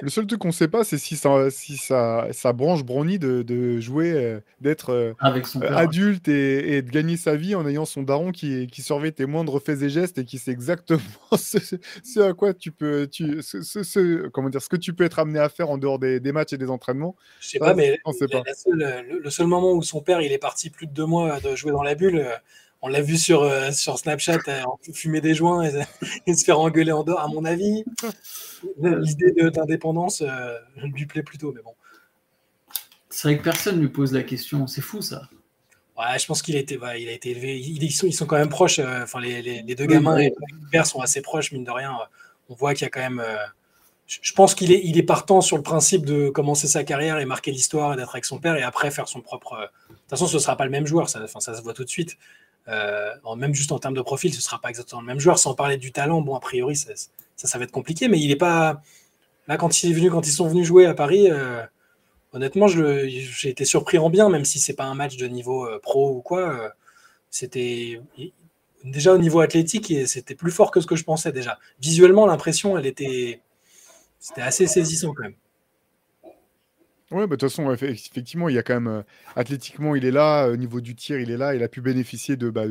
Le seul truc qu'on sait pas, c'est si ça, si ça, ça branche Brownie de, de jouer, euh, d'être euh, euh, adulte et, et de gagner sa vie en ayant son daron qui, qui surveille tes moindres faits et gestes et qui sait exactement (laughs) ce, ce à quoi tu peux, tu, ce, ce- ce- comment dire, ce que tu peux être amené à faire en dehors des, des matchs et des entraînements. Je sais Ça, pas, mais on sait la- pas. la seule- le, le seul moment où son père il est parti plus de deux mois de jouer dans la bulle, euh, on l'a vu sur, euh, sur Snapchat euh, fumer des joints et, (laughs) et se faire engueuler en dehors. À mon avis, (laughs) l'idée d'indépendance euh, lui plaît plutôt, mais bon. C'est vrai que personne ne lui pose la question. C'est fou ça. Ouais, je pense qu'il a été, ouais, il a été élevé. Ils, sont, ils sont quand même proches. euh, Enfin, les, les- les deux Oui, gamins oui. et le père sont assez proches, mine de rien. On voit qu'il y a quand même. je pense qu'il est, il est partant sur le principe de commencer sa carrière et marquer l'histoire et d'être avec son père et après faire son propre. De toute façon, ce ne sera pas le même joueur. Ça, enfin, ça se voit tout de suite. Euh, même juste en termes de profil, ce ne sera pas exactement le même joueur. Sans parler du talent, bon, a priori, ça, ça, va être compliqué. Mais il n'est pas. Là, quand, ils sont venus jouer à Paris. euh, Honnêtement, j'ai été surpris en bien, même si c'est pas un match de niveau euh, pro ou quoi. c'était déjà au niveau athlétique, c'était plus fort que ce que je pensais déjà. Visuellement, l'impression, elle était, assez saisissant quand même. Ouais, bah, de toute façon, effectivement, il y a quand même euh, athlétiquement, il est là, au niveau du tir, il est là, il a pu bénéficier de, bah,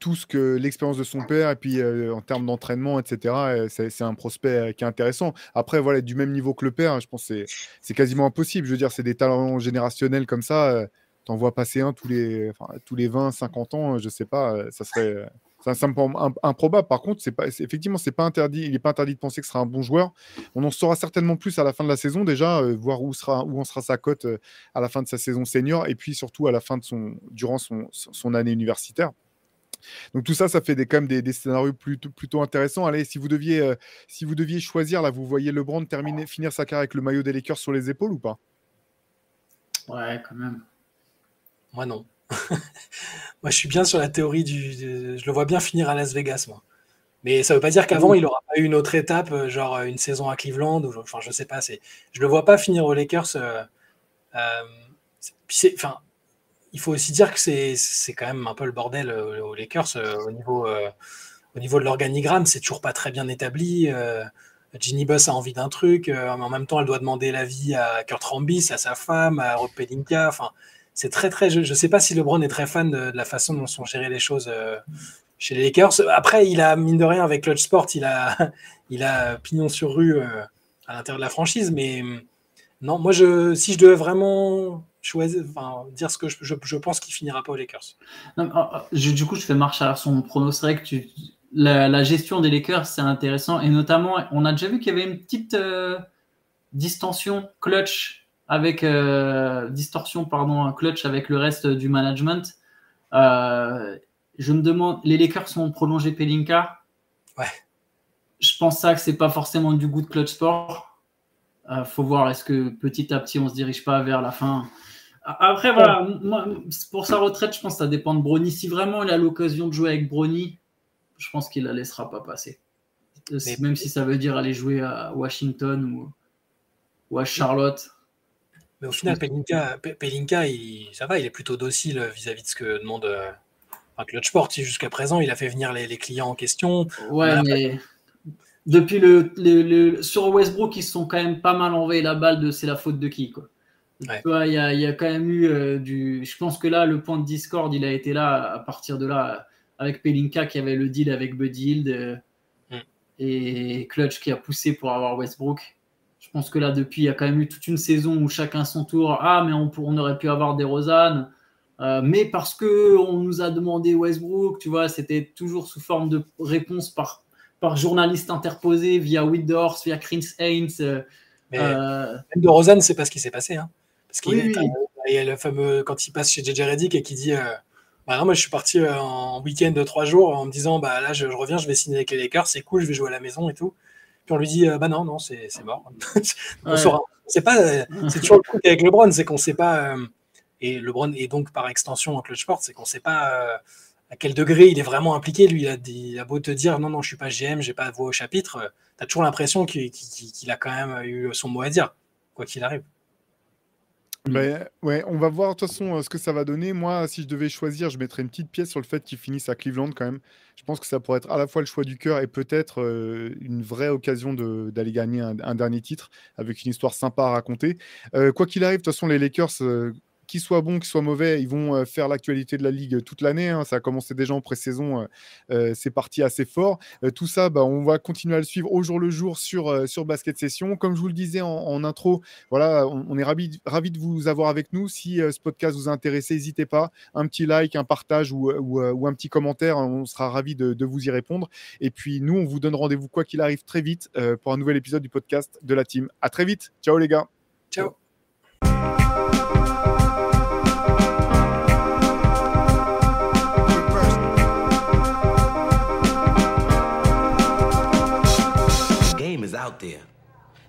tout ce que l'expérience de son père, et puis euh, en termes d'entraînement, etc. euh, C'est un prospect euh, qui est intéressant. Après, voilà, du même niveau que le père, je pense que c'est- quasiment impossible. Je veux dire, c'est des talents générationnels comme ça. euh, T'en vois passer un tous les, tous les 20, 50 ans, euh, je sais pas, euh, ça serait. Ça, ça me paraît im- improbable. Par contre, c'est pas, c'est- effectivement, c'est pas interdit. Il n'est pas interdit de penser que ce sera un bon joueur. On en saura certainement plus à la fin de la saison déjà, euh, voir où sera, où en sera sa cote euh, à la fin de sa saison senior et puis surtout à la fin de son, durant son, son année universitaire. Donc tout ça, ça fait des, quand même des, des scénarios plutôt, plutôt intéressants. Allez, si vous deviez, euh, si vous deviez choisir, là, vous voyez LeBron terminer, finir sa carrière avec le maillot des Lakers sur les épaules ou pas? Ouais, quand même. Moi, non. (laughs) moi, je suis bien sur la théorie du. de- je le vois bien finir à Las Vegas, moi. Mais ça veut pas dire qu'avant, il n'aura pas eu une autre étape, euh, genre euh, une saison à Cleveland, ou enfin, je sais pas. C'est, je le vois pas finir aux Lakers. euh, euh, enfin, il faut aussi dire que c'est, c'est quand même un peu le bordel euh, aux Lakers au niveau, au niveau de l'organigramme. C'est toujours pas très bien établi. Ginny Buss a envie d'un truc, mais en même temps, elle doit demander l'avis à Kurt Rambis, à sa femme, à Rob Pelinka. Enfin, c'est très, très. Je ne sais pas si LeBron est très fan de, la façon dont sont gérées les choses euh, chez les Lakers. Après, il a, mine de rien, avec Clutch Sport, il a, (laughs) il a pignon sur rue euh, à l'intérieur de la franchise. Mais hum, non, moi, je, si je devais vraiment choisir, enfin, dire ce que je, pense qu'il finira pas aux Lakers. Oh, oh, du coup, je fais marche à son prono. C'est vrai que la gestion des Lakers, c'est intéressant. Et notamment, on a déjà vu qu'il y avait une petite euh, distension clutch avec euh, distorsion, pardon, un clutch avec le reste du management. Euh, je me demande, les Lakers ont prolongé Pelinka? Ouais. Je pense ça que c'est pas forcément du goût de clutch sport. Euh, faut voir, est-ce que petit à petit on se dirige pas vers la fin? Après, voilà, moi, pour sa retraite, je pense que ça dépend de Brony. Si vraiment il a l'occasion de jouer avec Brony, je pense qu'il la laissera pas passer. Euh, Mais- Même si ça veut dire aller jouer à Washington ou, ou à Charlotte. Mais au final, Pelinka, Pe- Pelinka il, ça va, il est plutôt docile vis-à-vis de ce que demande euh, enfin, Clutch Sport. Jusqu'à présent, il a fait venir les, les clients en question. Ouais, mais depuis le, le- le- sur Westbrook, ils se sont quand même pas mal envoyé la balle de c'est la faute de qui quoi. Ouais. Tu vois, Il y, a, il y a quand même eu euh, du. Je pense que là, le point de discorde, il a été là à partir de là avec Pelinka qui avait le deal avec Buddy Hield euh, Mm. et Clutch qui a poussé pour avoir Westbrook. Je pense que là, depuis, il y a quand même eu toute une saison où chacun son tour. Ah, mais on, aurait pu avoir des Rosanne. Euh, mais parce que on nous a demandé Westbrook, tu vois, c'était toujours sous forme de réponse par, par journaliste interposé via Whitdorf, via Chris Haynes. euh, Mais euh, de Rosanne, c'est pas ce qui s'est passé. Hein. Parce qu'il Oui, est- oui. il y a le fameux quand il passe chez JJ Reddick et qui dit euh, bah non, moi je suis parti euh, en week-end de trois jours en me disant bah là je, je reviens, je vais signer avec les Lakers, c'est cool, je vais jouer à la maison et tout. On lui dit euh, bah non non c'est c'est mort. (laughs) on Ouais. saura. C'est pas euh, c'est toujours le truc avec LeBron, c'est qu'on sait pas. euh, Et LeBron est donc par extension en clutch sport, c'est qu'on ne sait pas à quel degré il est vraiment impliqué. Lui, il a, il a beau te dire non, non, je suis pas GM, j'ai pas voix au chapitre. tu as toujours l'impression qu'il a quand même eu son mot à dire, quoi qu'il arrive. Ben, ouais, on va voir de toute façon ce que ça va donner. Moi, si je devais choisir, je mettrais une petite pièce sur le fait qu'il finisse à Cleveland quand même. Je pense que ça pourrait être à la fois le choix du cœur et peut-être une vraie occasion d'aller gagner un, dernier titre avec une histoire sympa à raconter. quoi qu'il arrive, de toute façon, les Lakers qu'ils soient bons, qu'ils soient mauvais, ils vont euh, faire l'actualité de la Ligue euh, toute l'année. Hein. Ça a commencé déjà en pré-saison, euh, c'est parti assez fort. tout ça, bah, on va continuer à le suivre au jour le jour sur, sur Basket Session. Comme je vous le disais en, intro, voilà, on, est ravis ravi de vous avoir avec nous. Si ce podcast vous a intéressé, n'hésitez pas. Un petit like, un partage ou, un petit commentaire, on sera ravis de, de, vous y répondre. Et puis nous, on vous donne rendez-vous quoi qu'il arrive très vite pour un nouvel épisode du podcast de la team. À très vite. Ciao les gars. Ciao.